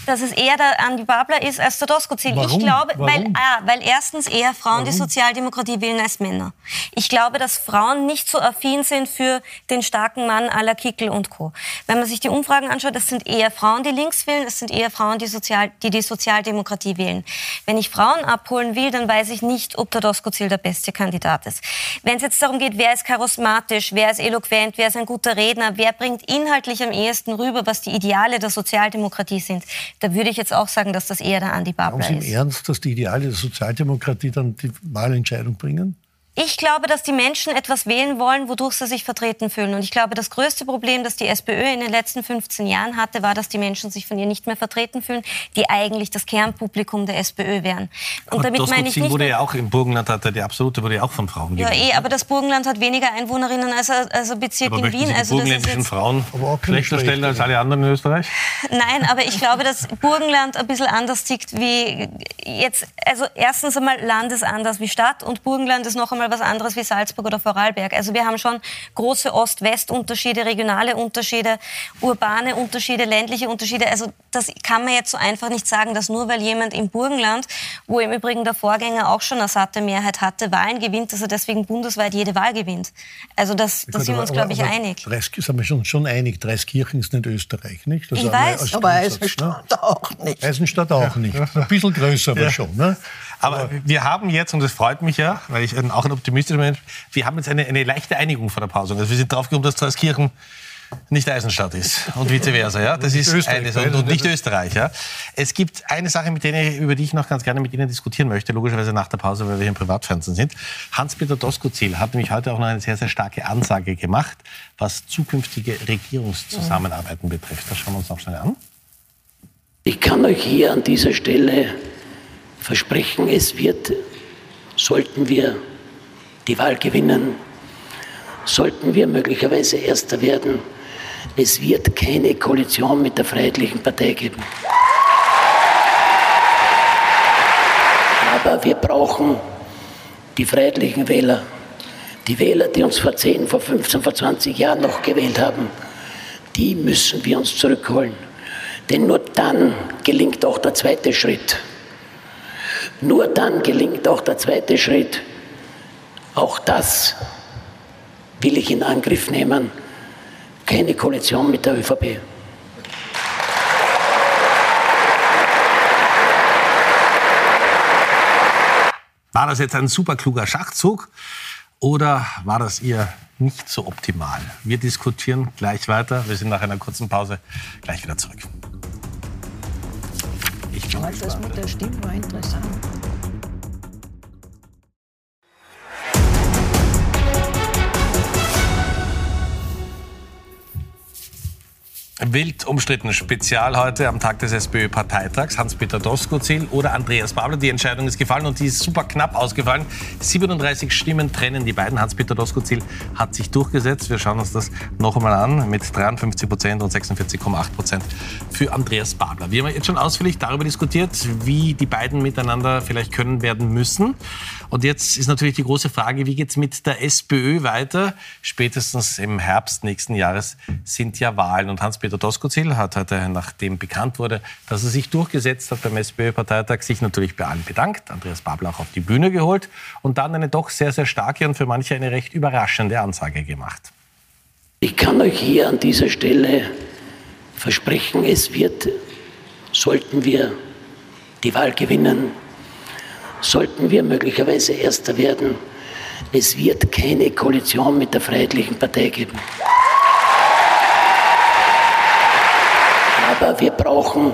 dass es eher der Andi Babler ist als der Doskozil. Ich glaube, weil, ah, weil erstens eher Frauen Warum? die Sozialdemokratie wählen als Männer. Ich glaube, dass Frauen nicht so affin sind für den starken Mann à la Kickel und Co. Wenn man sich die Umfragen anschaut, das sind eher Frauen, die links wählen, es sind eher Frauen, die, Sozial, die die Sozialdemokratie wählen. Wenn ich Frauen abholen will, dann weiß ich nicht, ob der Doskozil der beste Kandidat ist. Wenn es jetzt darum geht, wer ist charismatisch, wer ist eloquent, wer ist ein guter Redner, wer bringt inhaltlich am ehesten rüber, was die Ideale der Sozialdemokratie sind, da würde ich jetzt auch sagen, dass das eher der Andi Babler ist. Glauben Sie im Ernst, dass die Ideale der Sozialdemokratie dann die Wahlentscheidung bringen? Ich glaube, dass die Menschen etwas wählen wollen, wodurch sie sich vertreten fühlen. Und ich glaube, das größte Problem, das die SPÖ in den letzten 15 Jahren hatte, war, dass die Menschen sich von ihr nicht mehr vertreten fühlen, die eigentlich das Kernpublikum der SPÖ wären. Und damit meine ich nicht wurde ja auch im Burgenland hat die absolute wurde ja auch von Frauen gewählt. Ja, eh, aber das Burgenland hat weniger Einwohnerinnen als ein Bezirk aber in Wien. Sie die also burgenländischen Frauen schlechter stellen als alle anderen in Österreich? Nein, aber ich glaube, dass Burgenland ein bisschen anders tickt wie jetzt. Also erstens einmal Land ist anders wie Stadt und Burgenland ist noch einmal was anderes wie Salzburg oder Vorarlberg. Also wir haben schon große Ost-West-Unterschiede, regionale Unterschiede, urbane Unterschiede, ländliche Unterschiede. Also das kann man jetzt so einfach nicht sagen, dass nur weil jemand im Burgenland, wo im Übrigen der Vorgänger auch schon eine satte Mehrheit hatte, Wahlen gewinnt, dass er deswegen bundesweit jede Wahl gewinnt. Also das, da sind wir uns, glaube ich, einig. Dreis, sind wir schon, schon einig, Dreiskirchen ist nicht Österreich, nicht? Das ich weiß. Aber Eisenstadt ne? auch nicht. Eisenstadt auch nicht. Ein bisschen größer aber ja. schon. Ne? Aber wir haben jetzt, und das freut mich ja, weil ich auch ein optimistischer Mensch wir haben jetzt eine, eine leichte Einigung vor der Pause. Also wir sind drauf gekommen, dass Trauskirchen nicht Eisenstadt ist und vice versa. Ja? Das ist eines und, und nicht Österreich. Ja? Es gibt eine Sache, mit der ich, über die ich noch ganz gerne mit Ihnen diskutieren möchte, logischerweise nach der Pause, weil wir hier im Privatfernsehen sind. Hans-Peter Doskozil hat nämlich heute auch noch eine sehr, sehr starke Ansage gemacht, was zukünftige Regierungszusammenarbeiten betrifft. Das schauen wir uns noch schnell an. Ich kann euch hier an dieser Stelle versprechen, es wird, sollten wir die Wahl gewinnen, sollten wir möglicherweise Erster werden, es wird keine Koalition mit der Freiheitlichen Partei geben. Aber wir brauchen die freiheitlichen Wähler, die Wähler, die uns vor 10, vor 15, vor 20 Jahren noch gewählt haben, die müssen wir uns zurückholen. Denn nur dann gelingt auch der zweite Schritt. Nur dann gelingt auch der zweite Schritt. Auch das will ich in Angriff nehmen. Keine Koalition mit der ÖVP. War das jetzt ein super kluger Schachzug oder war das ihr nicht so optimal? Wir diskutieren gleich weiter. Wir sind nach einer kurzen Pause gleich wieder zurück. Ich bin Aber das mit der Stimme war interessant. Wild umstritten Spezial heute am Tag des SPÖ-Parteitags. Hans-Peter Doskozil oder Andreas Babler. Die Entscheidung ist gefallen und die ist super knapp ausgefallen. 37 Stimmen trennen die beiden. Hans-Peter Doskozil hat sich durchgesetzt. Wir schauen uns das noch einmal an mit 53 Prozent und 46,8 Prozent für Andreas Babler. Wir haben jetzt schon ausführlich darüber diskutiert, wie die beiden miteinander vielleicht können werden müssen. Und jetzt ist natürlich die große Frage, wie geht es mit der SPÖ weiter? Spätestens im Herbst nächsten Jahres sind ja Wahlen. Und Hans-Peter Doskozil hat heute, nachdem bekannt wurde, dass er sich durchgesetzt hat beim SPÖ-Parteitag, sich natürlich bei allen bedankt, Andreas Babler auch auf die Bühne geholt und dann eine doch sehr, sehr starke und für manche eine recht überraschende Ansage gemacht. Ich kann euch hier an dieser Stelle versprechen, es wird, sollten wir die Wahl gewinnen, sollten wir möglicherweise Erster werden, es wird keine Koalition mit der Freiheitlichen Partei geben. Wir brauchen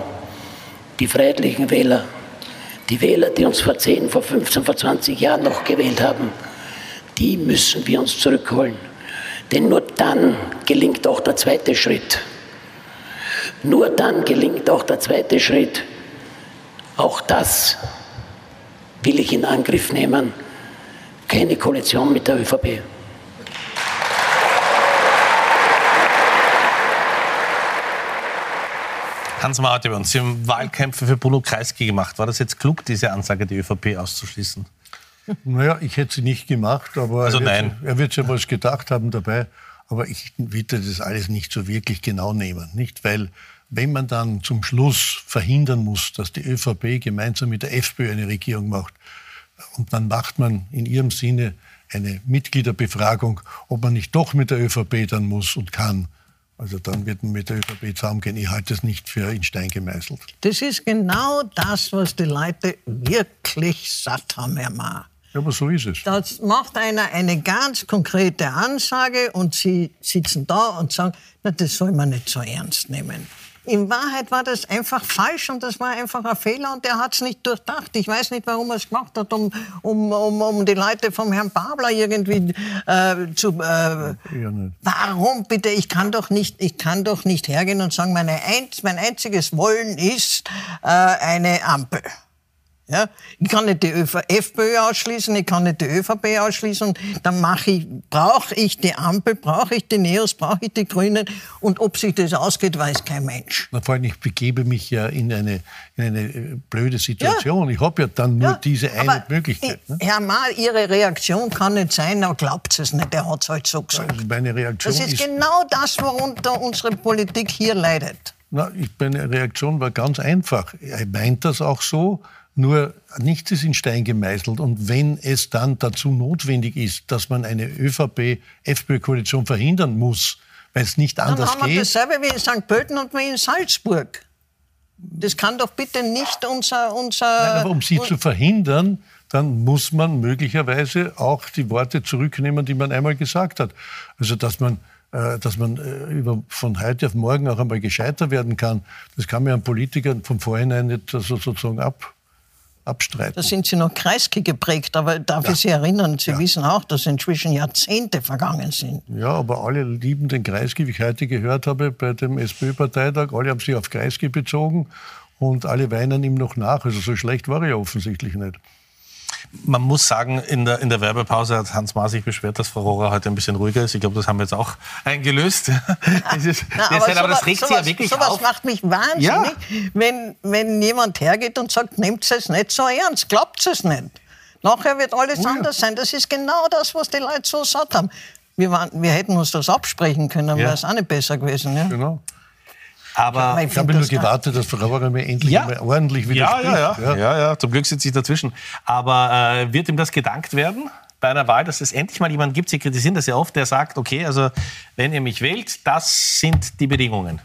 die freiheitlichen Wähler, die Wähler, die uns vor 10, vor 15, vor 20 Jahren noch gewählt haben, die müssen wir uns zurückholen. Denn nur dann gelingt auch der zweite Schritt. Nur dann gelingt auch der zweite Schritt. Auch das will ich in Angriff nehmen. Keine Koalition mit der ÖVP. Hans Martin, uns. Sie haben Wahlkämpfe für Bruno Kreisky gemacht. War das jetzt klug, diese Ansage, die ÖVP auszuschließen? Naja, ich hätte sie nicht gemacht, aber Also er, er wird ja was gedacht haben dabei. Aber ich würde das alles nicht so wirklich genau nehmen. Nicht? Weil wenn man dann zum Schluss verhindern muss, dass die ÖVP gemeinsam mit der FPÖ eine Regierung macht, und dann macht man in ihrem Sinne eine Mitgliederbefragung, ob man nicht doch mit der ÖVP dann muss und kann. Also dann wird man mit der ÖVP zusammengehen. Ich halte das nicht für in Stein gemeißelt. Das ist genau das, was die Leute wirklich satt haben, Herr Ma. Ja, aber so ist es. Da macht einer eine ganz konkrete Ansage und Sie sitzen da und sagen, na, das soll man nicht so ernst nehmen. In Wahrheit war das einfach falsch und das war einfach ein Fehler und der hat es nicht durchdacht. Ich weiß nicht, warum er es gemacht hat, um, um, um, um die Leute vom Herrn Babler irgendwie äh, zu... Äh. Warum bitte? Ich kann doch nicht, ich kann doch nicht hergehen und sagen, meine ein, mein einziges Wollen ist äh, eine Ampel. Ja, ich kann nicht die ÖV FPÖ ausschließen, ich kann nicht die ÖVP ausschließen. Dann mache ich, brauche ich die Ampel, brauche ich die Neos, brauche ich die Grünen. Und ob sich das ausgeht, weiß kein Mensch. Na, vor allem, ich begebe mich ja in eine, in eine äh, blöde Situation. Ich habe ja dann nur Ja, diese eine Möglichkeit. Ne? Herr Mahl, Ihre Reaktion kann nicht sein, aber glaubt es nicht, der hat es halt so gesagt. Also meine Reaktion Das ist ist, genau das, worunter unsere Politik hier leidet. na, ich, meine Reaktion war ganz einfach. Er meint das auch so, nur nichts ist in Stein gemeißelt. Und wenn es dann dazu notwendig ist, dass man eine ÖVP-FPÖ-Koalition verhindern muss, weil es nicht Dann anders haben wir geht, dasselbe wie in St. Pölten und wie in Salzburg. Das kann doch bitte nicht unser... unser Nein, aber um sie zu verhindern, dann muss man möglicherweise auch die Worte zurücknehmen, die man einmal gesagt hat. Also dass man, äh, dass man äh, über, von heute auf morgen auch einmal gescheiter werden kann, das kann man einem Politiker vom Vorhinein nicht so, sozusagen ab, abstreiten. Da sind Sie noch Kreisky geprägt, aber darf ich Sie erinnern, Sie wissen auch, dass inzwischen Jahrzehnte vergangen sind. Ja, aber alle lieben den Kreisky, wie ich heute gehört habe bei dem SPÖ-Parteitag. Alle haben sich auf Kreisky bezogen und alle weinen ihm noch nach. Also so schlecht war er ja offensichtlich nicht. Man muss sagen, in der, in der Werbepause hat Hans Maas sich beschwert, dass Frau Rohrer heute ein bisschen ruhiger ist. Ich glaube, das haben wir jetzt auch eingelöst. das ist, Na, das ist- aber das sowas- regt sie ja sowas- wirklich sowas auf. macht mich wahnsinnig, Ja. wenn, wenn jemand hergeht und sagt, nehmt es nicht so ernst, glaubt es nicht. Nachher wird alles Oh anders sein. Das ist genau das, was die Leute so satt haben. Wir, waren, wir hätten uns das absprechen können, dann Ja. wäre es auch nicht besser gewesen. Ja? Genau. Aber Ich habe nur gewartet, dass Frau Rohrer mir endlich Ja. einmal ordentlich ja, widerspricht. ja, ja, ja, ja. Zum Glück sitze ich dazwischen. Aber äh, wird ihm das gedankt werden bei einer Wahl, dass es endlich mal jemanden gibt, Sie kritisieren das ja oft, der sagt, okay, also wenn ihr mich wählt, das sind die Bedingungen.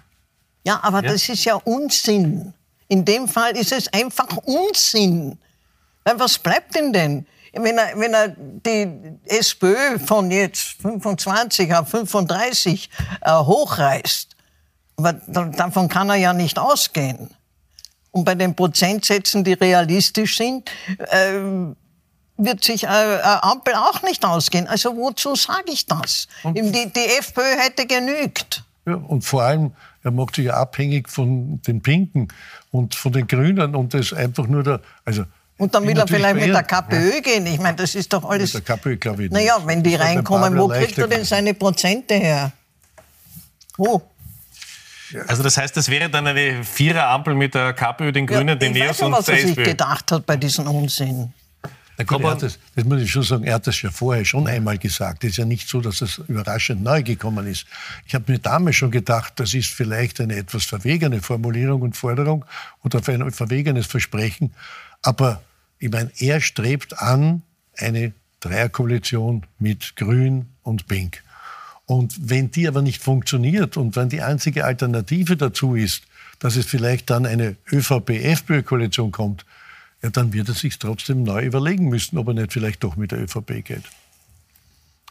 Ja, aber Ja. das ist ja Unsinn. In dem Fall ist es einfach Unsinn. Weil was bleibt denn denn? Wenn er, wenn er die SPÖ von jetzt 25 auf 35 äh, hochreißt, aber da- davon kann er ja nicht ausgehen. Und bei den Prozentsätzen, die realistisch sind, äh, wird sich äh, eine Ampel auch nicht ausgehen. Also wozu sage ich das? Die, die FPÖ hätte genügt. Ja, und vor allem, er macht sich ja abhängig von den Pinken und von den Grünen und das einfach nur der. Also, Und dann ich will er vielleicht mit der. KPÖ gehen. Ich meine, das ist doch alles. Mit der KPÖ glaube ich nicht. Naja, wenn die beim reinkommen, wo kriegt er denn seine Prozente her? Wo? Also das heißt, das wäre dann eine Vierer-Ampel mit der KPÖ, den Grünen, den ich Neos weiß schon, und was der er sich SPÖ. gedacht hat bei diesem Unsinn. Na gut, er hat das, das muss ich schon sagen, er hat das ja vorher schon einmal gesagt. Es ist ja nicht so, dass es überraschend neu gekommen ist. Ich habe mir damals schon gedacht, das ist vielleicht eine etwas verwegene Formulierung und Forderung oder ein verwegenes Versprechen. Aber ich meine, er strebt an eine Dreierkoalition mit Grün und Pink. Und wenn die aber nicht funktioniert und wenn die einzige Alternative dazu ist, dass es vielleicht dann eine ÖVP-FPÖ-Koalition kommt, ja, dann wird er sich trotzdem neu überlegen müssen, ob er nicht vielleicht doch mit der ÖVP geht.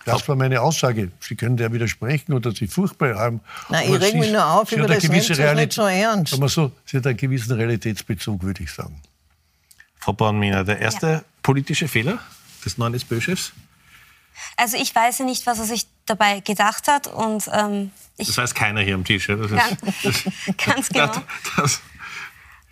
Das war meine Aussage. Sie können der widersprechen oder sie furchtbar haben. Na, ich aber reg mich nur auf über das, es nicht so ernst. Sagen wir so, sie hat einen gewissen Realitätsbezug, würde ich sagen. Frau Bornminer, der erste politische Fehler des neuen SPÖ-Chefs? Also ich weiß ja nicht, was er sich dabei gedacht hat und ähm, Das weiß keiner hier am Tisch. ja. Das ist, Ganz- ganz genau. Das, das,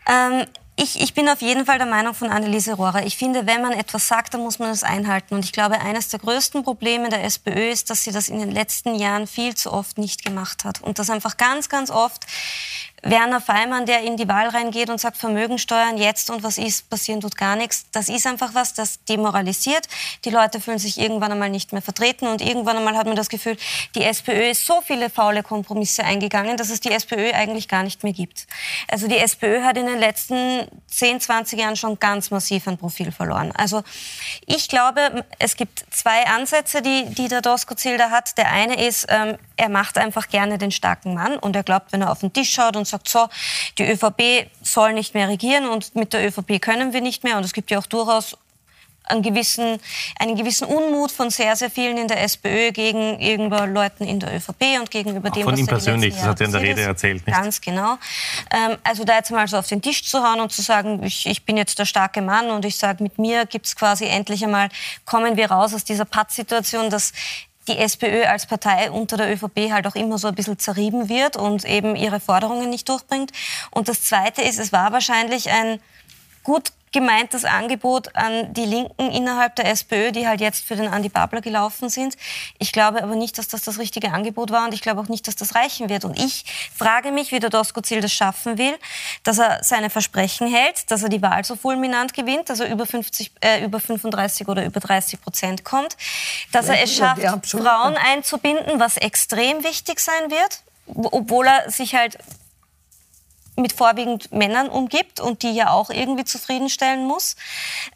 Ähm, ich, ich bin auf jeden Fall der Meinung von Anneliese Rohrer. Ich finde, wenn man etwas sagt, dann muss man es einhalten. Und ich glaube, eines der größten Probleme der SPÖ ist, dass sie das in den letzten Jahren viel zu oft nicht gemacht hat. Und dass einfach ganz, ganz oft Werner Feimann, der in die Wahl reingeht und sagt, Vermögensteuern jetzt und was ist, passieren tut gar nichts. Das ist einfach was, das demoralisiert. Die Leute fühlen sich irgendwann einmal nicht mehr vertreten und irgendwann einmal hat man das Gefühl, die SPÖ ist so viele faule Kompromisse eingegangen, dass es die SPÖ eigentlich gar nicht mehr gibt. Also die SPÖ hat in den letzten 10, 20 Jahren schon ganz massiv an Profil verloren. Also ich glaube, es gibt zwei Ansätze, die, die der Doskozil da hat. Der eine ist, ähm, er macht einfach gerne den starken Mann und er glaubt, wenn er auf den Tisch schaut und sagt, so, die ÖVP soll nicht mehr regieren und mit der ÖVP können wir nicht mehr. Und es gibt ja auch durchaus einen gewissen, einen gewissen Unmut von sehr, sehr vielen in der SPÖ gegenüber Leuten in der ÖVP und gegenüber Auch dem, von was ihm persönlich, das hat er in der Rede erzählt, nicht? Ganz genau. Ähm, also da jetzt mal so auf den Tisch zu hauen und zu sagen, ich, ich bin jetzt der starke Mann und ich sage, mit mir gibt's quasi endlich einmal, kommen wir raus aus dieser Pattsituation, dass die SPÖ als Partei unter der ÖVP halt auch immer so ein bisschen zerrieben wird und eben ihre Forderungen nicht durchbringt. Und das Zweite ist, es war wahrscheinlich ein gut gemeintes Angebot an die Linken innerhalb der SPÖ, die halt jetzt für den Andi Babler gelaufen sind. Ich glaube aber nicht, dass das das richtige Angebot war und ich glaube auch nicht, dass das reichen wird. Und ich frage mich, wie der Doskozil das schaffen will, dass er seine Versprechen hält, dass er die Wahl so fulminant gewinnt, dass er über, 50, äh, über 35 oder über 30 Prozent kommt, dass er es schafft. Frauen einzubinden, was extrem wichtig sein wird, wo- obwohl er sich halt mit vorwiegend Männern umgibt und die ja auch irgendwie zufriedenstellen muss,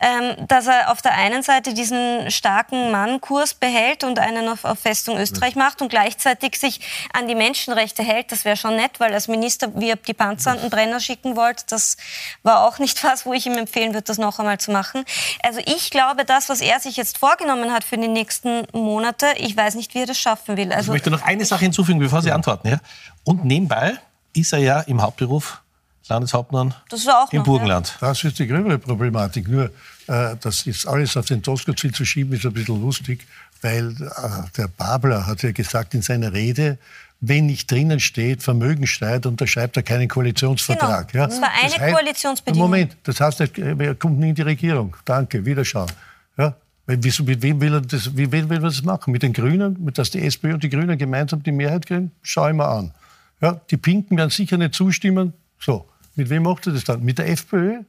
ähm, dass er auf der einen Seite diesen starken Mann-Kurs behält und einen auf, auf Festung Österreich macht und gleichzeitig sich an die Menschenrechte hält. Das wäre schon nett, weil als Minister, wie ihr die Panzer an den Brenner schicken wollt, das war auch nicht was, wo ich ihm empfehlen würde, das noch einmal zu machen. Also ich glaube, das, was er sich jetzt vorgenommen hat für die nächsten Monate, ich weiß nicht, wie er das schaffen will. ich Also möchte noch eine Sache hinzufügen, bevor Sie antworten. Ja? Und nebenbei ist er ja im Hauptberuf Landeshauptmann das ist auch im noch, Burgenland. Das ist die gröbere Problematik. Nur, äh, das ist alles auf den Tosco-Ziel zu schieben, ist ein bisschen lustig, weil äh, der Babler hat ja gesagt in seiner Rede, wenn nicht drinnen steht Vermögensteuer, unterschreibt er keinen Koalitionsvertrag. Genau. Ja? Das war eine das heißt, Koalitionsbedingung. Moment, das heißt, er kommt nie in die Regierung. Danke, Wiederschauen. Ja? Mit wem will er das, wie will, will er das machen? Mit den Grünen? Mit dass die SPÖ und die Grünen gemeinsam die Mehrheit kriegen? Schau ich mal an. Ja, die Pinken werden sicher nicht zustimmen. So, mit wem macht er das dann? Mit der FPÖ?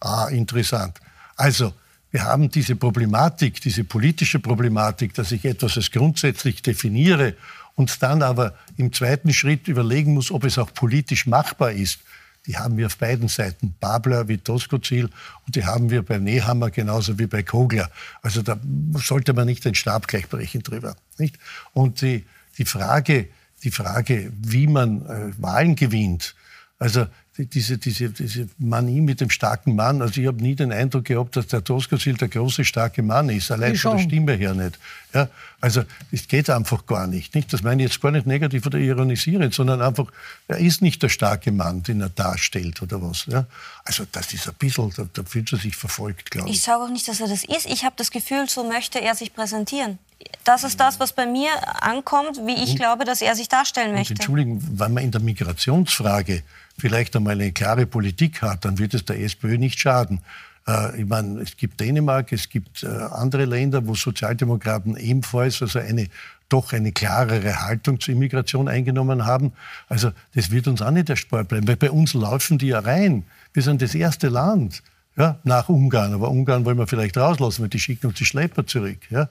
Ah, interessant. Also, wir haben diese Problematik, diese politische Problematik, dass ich etwas als grundsätzlich definiere und dann aber im zweiten Schritt überlegen muss, ob es auch politisch machbar ist. Die haben wir auf beiden Seiten, Babler wie Doskozil und die haben wir bei Nehammer genauso wie bei Kogler. Also da sollte man nicht den Stab gleich brechen drüber. Nicht? Und die, die, Frage, die Frage, wie man äh, Wahlen gewinnt, also diese, diese, diese Manie mit dem starken Mann. Also ich habe nie den Eindruck gehabt, dass der Doskozil der große, starke Mann ist. Allein von der Stimme her nicht. Ja, also es geht einfach gar nicht, nicht. Das meine ich jetzt gar nicht negativ oder ironisierend, sondern einfach, er ist nicht der starke Mann, den er darstellt oder was. Ja? Also das ist ein bisschen, da, da fühlt er sich verfolgt, glaube ich. Ich sage auch nicht, dass er das ist. Ich habe das Gefühl, so möchte er sich präsentieren. Das ist das, was bei mir ankommt, wie ich glaube, dass er sich darstellen möchte. Und entschuldigen, wenn man in der Migrationsfrage vielleicht einmal eine klare Politik hat, dann wird es der SPÖ nicht schaden. Äh, ich meine, es gibt Dänemark, es gibt äh, andere Länder, wo Sozialdemokraten ebenfalls also eine doch eine klarere Haltung zur Immigration eingenommen haben. Also das wird uns auch nicht erspart bleiben, weil bei uns laufen die ja rein. Wir sind das erste Land ja, nach Ungarn, aber Ungarn wollen wir vielleicht rauslassen, weil die schicken uns die Schlepper zurück, ja,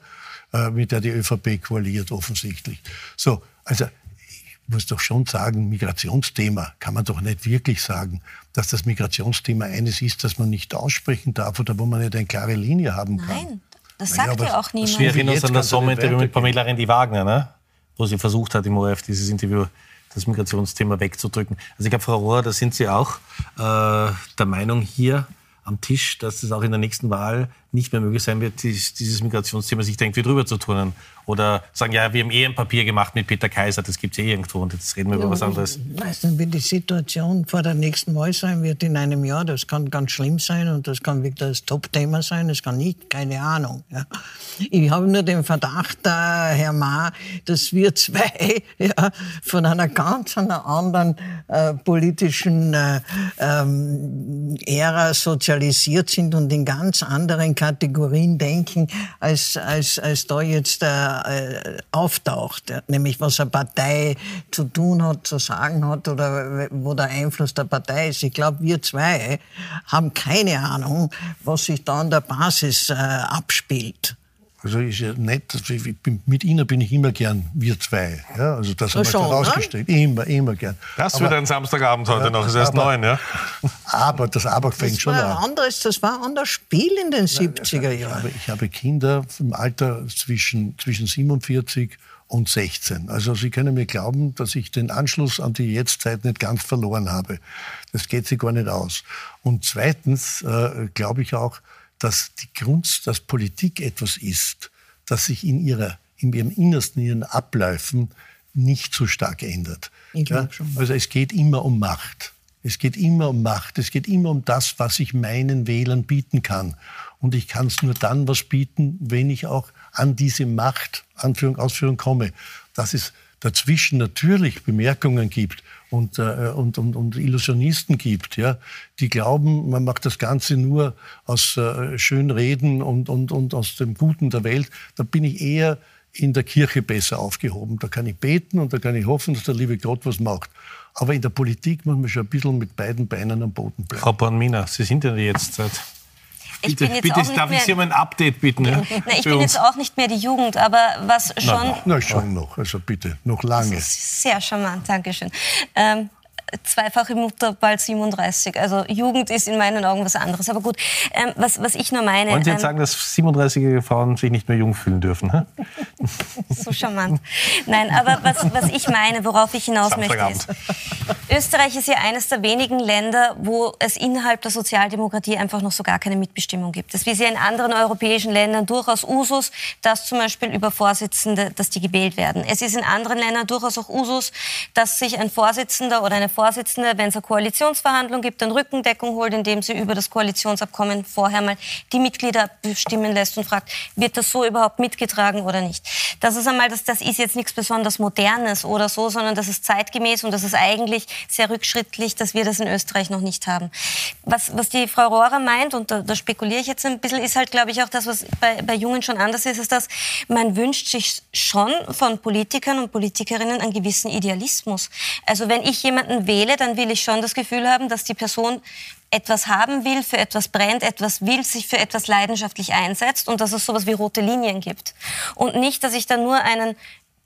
äh, mit der die ÖVP koaliert offensichtlich. So, also ich muss doch schon sagen, Migrationsthema kann man doch nicht wirklich sagen, dass das Migrationsthema eines ist, das man nicht aussprechen darf oder wo man nicht eine klare Linie haben kann. Nein, das sagt ja, auch niemand. Wir erinnern uns an das Sommerinterview mit. Pamela Rendi-Wagner, ne? wo sie versucht hat, im ORF dieses Interview das Migrationsthema wegzudrücken. Also ich glaube, Frau Rohr, da sind Sie auch äh, der Meinung hier am Tisch, dass es auch in der nächsten Wahl nicht mehr möglich sein wird, dies- dieses Migrationsthema sich irgendwie drüber zu turnen. Oder sagen, ja, wir haben eh ein Papier gemacht mit Peter Kaiser, das gibt es eh irgendwo und jetzt reden wir über was anderes. Ich weiß nicht, wie die Situation vor der nächsten Wahl sein wird in einem Jahr. Das kann ganz schlimm sein und das kann wirklich das Top-Thema sein. Das kann nicht, keine Ahnung. Ja. Ich habe nur den Verdacht, äh, Herr Ma, dass wir zwei ja, von einer ganz anderen äh, politischen äh, ähm, Ära sozialisiert sind und in ganz anderen Kategorien denken, als, als, als da jetzt äh, äh, auftaucht. Nämlich was eine Partei zu tun hat, zu sagen hat oder wo der Einfluss der Partei ist. Ich glaube, wir zwei haben keine Ahnung, was sich da an der Basis äh, abspielt. Also ist ja nett, dass ich bin, mit Ihnen bin ich immer gern, wir zwei. Ja, also das haben wir schon, ne? herausgestellt. Immer, immer gern. Das aber, wird ein Samstagabend heute noch, es ist erst aber- neun, ja? aber das Aber fängt Das schon war ein an. anderes, das war ein anderes Spiel in den 70er Ich Jahren. habe, ich habe Kinder im Alter zwischen, zwischen 47 und 16. Also Sie können mir glauben, dass ich den Anschluss an die Jetztzeit nicht ganz verloren habe. Das geht sich gar nicht aus. Und zweitens äh, glaube ich auch, dass die Grund, dass Politik etwas ist, das sich in, ihrer, in ihrem Innersten, in ihren Abläufen nicht so stark ändert. Ich schon. Also es geht immer um Macht. Es geht immer um Macht. Es geht immer um das, was ich meinen Wählern bieten kann. Und ich kann es nur dann was bieten, wenn ich auch an diese Macht, Anführung, Ausführung komme. Dass es dazwischen natürlich Bemerkungen gibt und, äh, und, und, und Illusionisten gibt, ja, die glauben, man macht das Ganze nur aus äh, Schönreden und, und, und aus dem Guten der Welt. Da bin ich eher in der Kirche besser aufgehoben. Da kann ich beten und da kann ich hoffen, dass der liebe Gott was macht. Aber in der Politik muss man schon ein bisschen mit beiden Beinen am Boden bleiben. Frau Bornmina, Sie sind ja jetzt seit... Ich Bitte, bitte darf ich mehr- Sie um ein Update bitten? Ja? Na, ich bin uns. jetzt auch nicht mehr die Jugend, aber was schon Na schon noch, also bitte, noch lange. sehr charmant, Dankeschön. Ähm, zweifache Mutter, bald 37. Also Jugend ist in meinen Augen was anderes. Aber gut, ähm, was, was ich nur meine... Wollen Sie jetzt ähm, sagen, dass 37-jährige Frauen sich nicht mehr jung fühlen dürfen? hä? So charmant. Nein, aber was, was ich meine, worauf ich hinaus möchte, ist, Österreich ist ja eines der wenigen Länder, wo es innerhalb der Sozialdemokratie einfach noch so gar keine Mitbestimmung gibt. Es ist ja in anderen europäischen Ländern durchaus Usus, dass zum Beispiel über Vorsitzende, dass die gewählt werden. Es ist in anderen Ländern durchaus auch Usus, dass sich ein Vorsitzender oder eine Vorsitzende, wenn es eine Koalitionsverhandlung gibt, dann Rückendeckung holt, indem sie über das Koalitionsabkommen vorher mal die Mitglieder bestimmen lässt und fragt, wird das so überhaupt mitgetragen oder nicht. Das ist einmal, das, das ist jetzt nichts besonders Modernes oder so, sondern das ist zeitgemäß und das ist eigentlich sehr rückschrittlich, dass wir das in Österreich noch nicht haben. Was, was die Frau Rohrer meint, und da, da spekuliere ich jetzt ein bisschen, ist halt, glaube ich, auch das, was bei, bei Jungen schon anders ist, ist, dass man wünscht sich schon von Politikern und Politikerinnen einen gewissen Idealismus. Also wenn ich jemanden wähle, dann will ich schon das Gefühl haben, dass die Person etwas haben will, für etwas brennt, etwas will, sich für etwas leidenschaftlich einsetzt und dass es sowas wie rote Linien gibt. Und nicht, dass ich da nur einen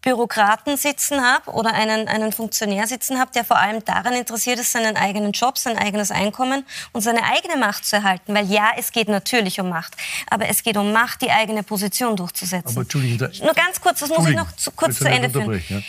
Bürokraten sitzen habe oder einen, einen Funktionär sitzen habe, der vor allem daran interessiert ist, seinen eigenen Job, sein eigenes Einkommen und seine eigene Macht zu erhalten. Weil ja, es geht natürlich um Macht, aber es geht um Macht, die eigene Position durchzusetzen. Aber Entschuldigung, Nur ganz kurz, das muss ich noch zu, kurz zu Ende führen. Ja.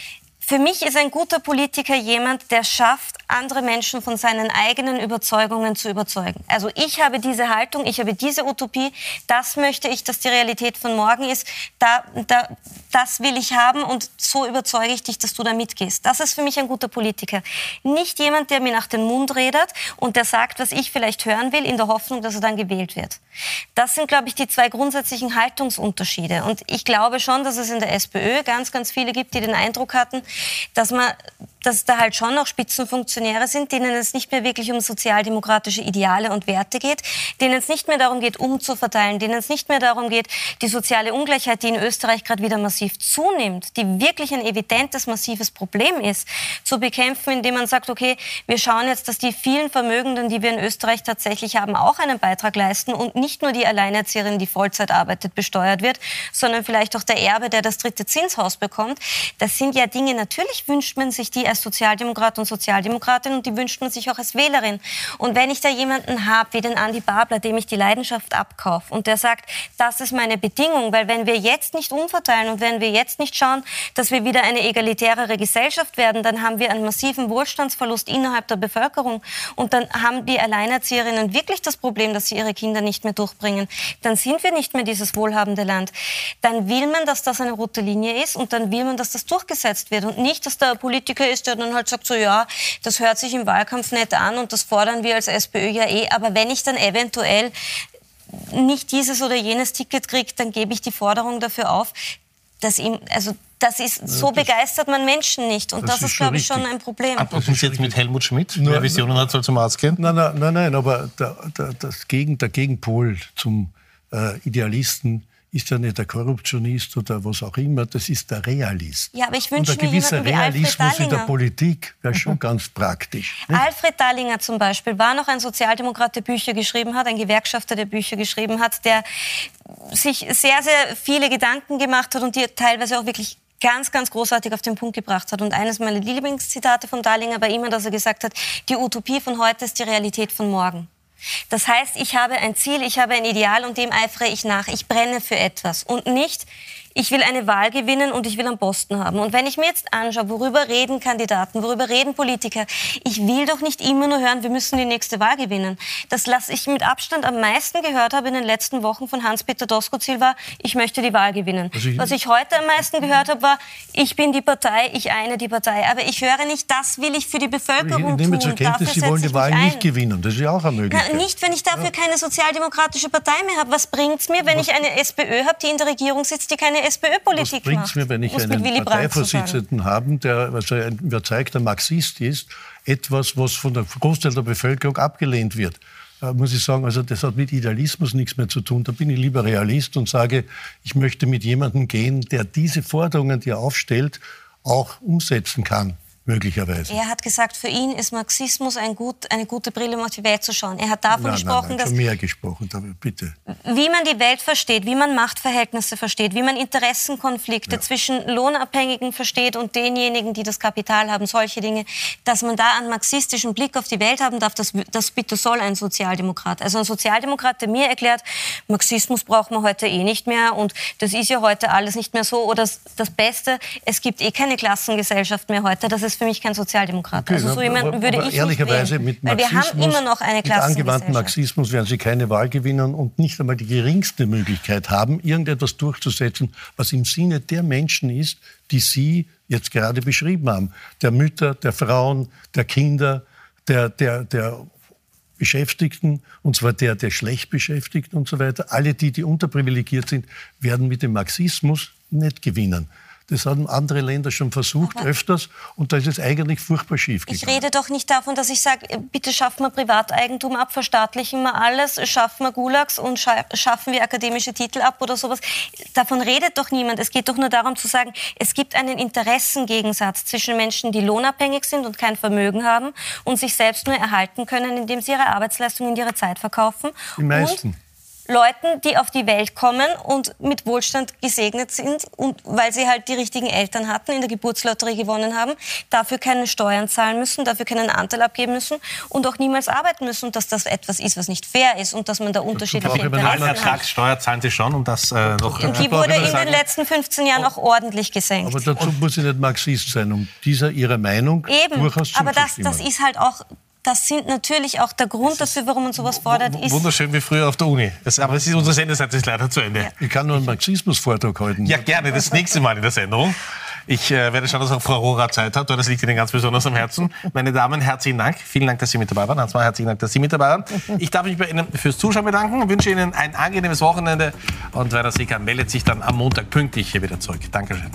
Für mich ist ein guter Politiker jemand, der schafft, andere Menschen von seinen eigenen Überzeugungen zu überzeugen. Also ich habe diese Haltung, ich habe diese Utopie, das möchte ich, dass die Realität von morgen ist, da, da, das will ich haben und so überzeuge ich dich, dass du da mitgehst. Das ist für mich ein guter Politiker. Nicht jemand, der mir nach dem Mund redet und der sagt, was ich vielleicht hören will, in der Hoffnung, dass er dann gewählt wird. Das sind, glaube ich, die zwei grundsätzlichen Haltungsunterschiede. Und ich glaube schon, dass es in der SPÖ ganz, ganz viele gibt, die den Eindruck hatten, dass man dass da halt schon noch Spitzenfunktionäre sind, denen es nicht mehr wirklich um sozialdemokratische Ideale und Werte geht, denen es nicht mehr darum geht, umzuverteilen, denen es nicht mehr darum geht, die soziale Ungleichheit, die in Österreich gerade wieder massiv zunimmt, die wirklich ein evidentes, massives Problem ist, zu bekämpfen, indem man sagt, okay, wir schauen jetzt, dass die vielen Vermögenden, die wir in Österreich tatsächlich haben, auch einen Beitrag leisten und nicht nur die Alleinerzieherin, die Vollzeit arbeitet, besteuert wird, sondern vielleicht auch der Erbe, der das dritte Zinshaus bekommt. Das sind ja Dinge, natürlich wünscht man sich die als als Sozialdemokrat und Sozialdemokratin und die wünscht man sich auch als Wählerin. Und wenn ich da jemanden habe, wie den Andi Babler, dem ich die Leidenschaft abkaufe und der sagt, das ist meine Bedingung, weil wenn wir jetzt nicht umverteilen und wenn wir jetzt nicht schauen, dass wir wieder eine egalitärere Gesellschaft werden, dann haben wir einen massiven Wohlstandsverlust innerhalb der Bevölkerung und dann haben die Alleinerzieherinnen wirklich das Problem, dass sie ihre Kinder nicht mehr durchbringen. Dann sind wir nicht mehr dieses wohlhabende Land. Dann will man, dass das eine rote Linie ist und dann will man, dass das durchgesetzt wird und nicht, dass der Politiker ist, der dann halt sagt, so ja, das hört sich im Wahlkampf nicht an und das fordern wir als SPÖ ja eh. Aber wenn ich dann eventuell nicht dieses oder jenes Ticket kriege, dann gebe ich die Forderung dafür auf, dass ihm, also das ist, so das, begeistert man Menschen nicht. Und das, das ist, glaube ich, schon ein Problem. Sie jetzt mit Helmut Schmidt, Nur, wer Visionen hat, soll zum Arzt gehen? Nein, nein, nein, nein aber der, der, das Gegen, der Gegenpol zum äh, Idealisten ist ja nicht der Korruptionist oder was auch immer, das ist der Realist. Ja, aber ich wünsche mir ein gewisser Realismus in der Politik wäre schon ganz praktisch. Nicht? Alfred Dallinger zum Beispiel war noch ein Sozialdemokrat, der Bücher geschrieben hat, ein Gewerkschafter, der Bücher geschrieben hat, der sich sehr, sehr viele Gedanken gemacht hat und die teilweise auch wirklich ganz, ganz großartig auf den Punkt gebracht hat. Und eines meiner Lieblingszitate von Dallinger war immer, dass er gesagt hat, die Utopie von heute ist die Realität von morgen. Das heißt, ich habe ein Ziel, ich habe ein Ideal und dem eifere ich nach. Ich brenne für etwas und nicht, ich will eine Wahl gewinnen und ich will einen Posten haben. Und wenn ich mir jetzt anschaue, worüber reden Kandidaten, worüber reden Politiker, ich will doch nicht immer nur hören, wir müssen die nächste Wahl gewinnen. Das, was ich mit Abstand am meisten gehört habe in den letzten Wochen von Hans-Peter Doskozil war, ich möchte die Wahl gewinnen. Also ich was ich heute am meisten gehört habe, war, ich bin die Partei, ich eine die Partei. Aber ich höre nicht, das will ich für die Bevölkerung ich nehme tun. Zur Kenntnis, Sie wollen die Wahl nicht gewinnen. Das ist ja auch eine Möglichkeit. Na, nicht, wenn ich dafür ja. keine sozialdemokratische Partei mehr habe. Was bringt es mir, wenn was? ich eine SPÖ habe, die in der Regierung sitzt, die keine SPÖ-Politik macht. Was bringt mir, wenn ich einen Parteivorsitzenden habe, der also ein überzeugter Marxist ist, etwas, was von der Großteil der Bevölkerung abgelehnt wird? Äh, muss ich sagen, also das hat mit Idealismus nichts mehr zu tun. Da bin ich lieber Realist und sage, ich möchte mit jemandem gehen, der diese Forderungen, die er aufstellt, auch umsetzen kann möglicherweise. Er hat gesagt, für ihn ist Marxismus ein gut, eine gute Brille, um auf die Welt zu schauen. Er hat davon nein, gesprochen, nein, nein, dass... mehr gesprochen, bitte. Wie man die Welt versteht, wie man Machtverhältnisse versteht, wie man Interessenkonflikte ja. zwischen Lohnabhängigen versteht und denjenigen, die das Kapital haben, solche Dinge, dass man da einen marxistischen Blick auf die Welt haben darf, das, das bitte soll ein Sozialdemokrat. Also ein Sozialdemokrat, der mir erklärt, Marxismus braucht man heute eh nicht mehr und das ist ja heute alles nicht mehr so. Oder das, das Beste, es gibt eh keine Klassengesellschaft mehr heute. Das ist für mich kein Sozialdemokrat. Okay, also so jemanden würde ich ehrlicherweise nicht wählen, mit Marxismus, wir haben immer noch eine mit angewandtem Marxismus werden Sie keine Wahl gewinnen und nicht einmal die geringste Möglichkeit haben, irgendetwas durchzusetzen, was im Sinne der Menschen ist, die Sie jetzt gerade beschrieben haben. Der Mütter, der Frauen, der Kinder, der, der, der Beschäftigten, und zwar der, der schlecht Beschäftigten und so weiter. Alle die, die unterprivilegiert sind, werden mit dem Marxismus nicht gewinnen. Das haben andere Länder schon versucht, Aber öfters, und da ist es eigentlich furchtbar schief gegangen. Ich rede doch nicht davon, dass ich sage, bitte schaffen wir Privateigentum ab, verstaatlichen wir alles, schaffen wir Gulags und schaffen wir akademische Titel ab oder sowas. Davon redet doch niemand. Es geht doch nur darum zu sagen, es gibt einen Interessengegensatz zwischen Menschen, die lohnabhängig sind und kein Vermögen haben und sich selbst nur erhalten können, indem sie ihre Arbeitsleistung in ihrer Zeit verkaufen. Die meisten. Und Leuten, die auf die Welt kommen und mit Wohlstand gesegnet sind und weil sie halt die richtigen Eltern hatten, in der Geburtslotterie gewonnen haben, dafür keine Steuern zahlen müssen, dafür keinen Anteil abgeben müssen und auch niemals arbeiten müssen und dass das etwas ist, was nicht fair ist und dass man da unterschiedliche Interessen hat. Ertragssteuer zahlen Sie schon, um das äh, noch... Und die wurde in den letzten 15 Jahren auch ordentlich gesenkt. Aber dazu muss ich nicht Marxist sein, um dieser Ihrer Meinung Eben, durchaus aber das, das ist halt auch das sind natürlich auch der Grund dafür, warum man sowas fordert. Ist Wunderschön wie früher auf der Uni. Das, aber es ist, unsere Sendezeit ist leider zu Ende. Ja. Ich kann nur einen Marxismusvortrag halten. Ja, gerne. Das nächste Mal in der Sendung. Ich äh, werde schauen, dass auch Frau Rohrer Zeit hat, weil das liegt Ihnen ganz besonders am Herzen. Meine Damen, herzlichen Dank. Vielen Dank, dass Sie mit dabei waren. Hans-Mal, herzlichen Dank, dass Sie mit dabei waren. Ich darf mich bei Ihnen fürs Zuschauen bedanken und wünsche Ihnen ein angenehmes Wochenende. Und wer das sehen kann, meldet sich dann am Montag pünktlich hier wieder zurück. Dankeschön.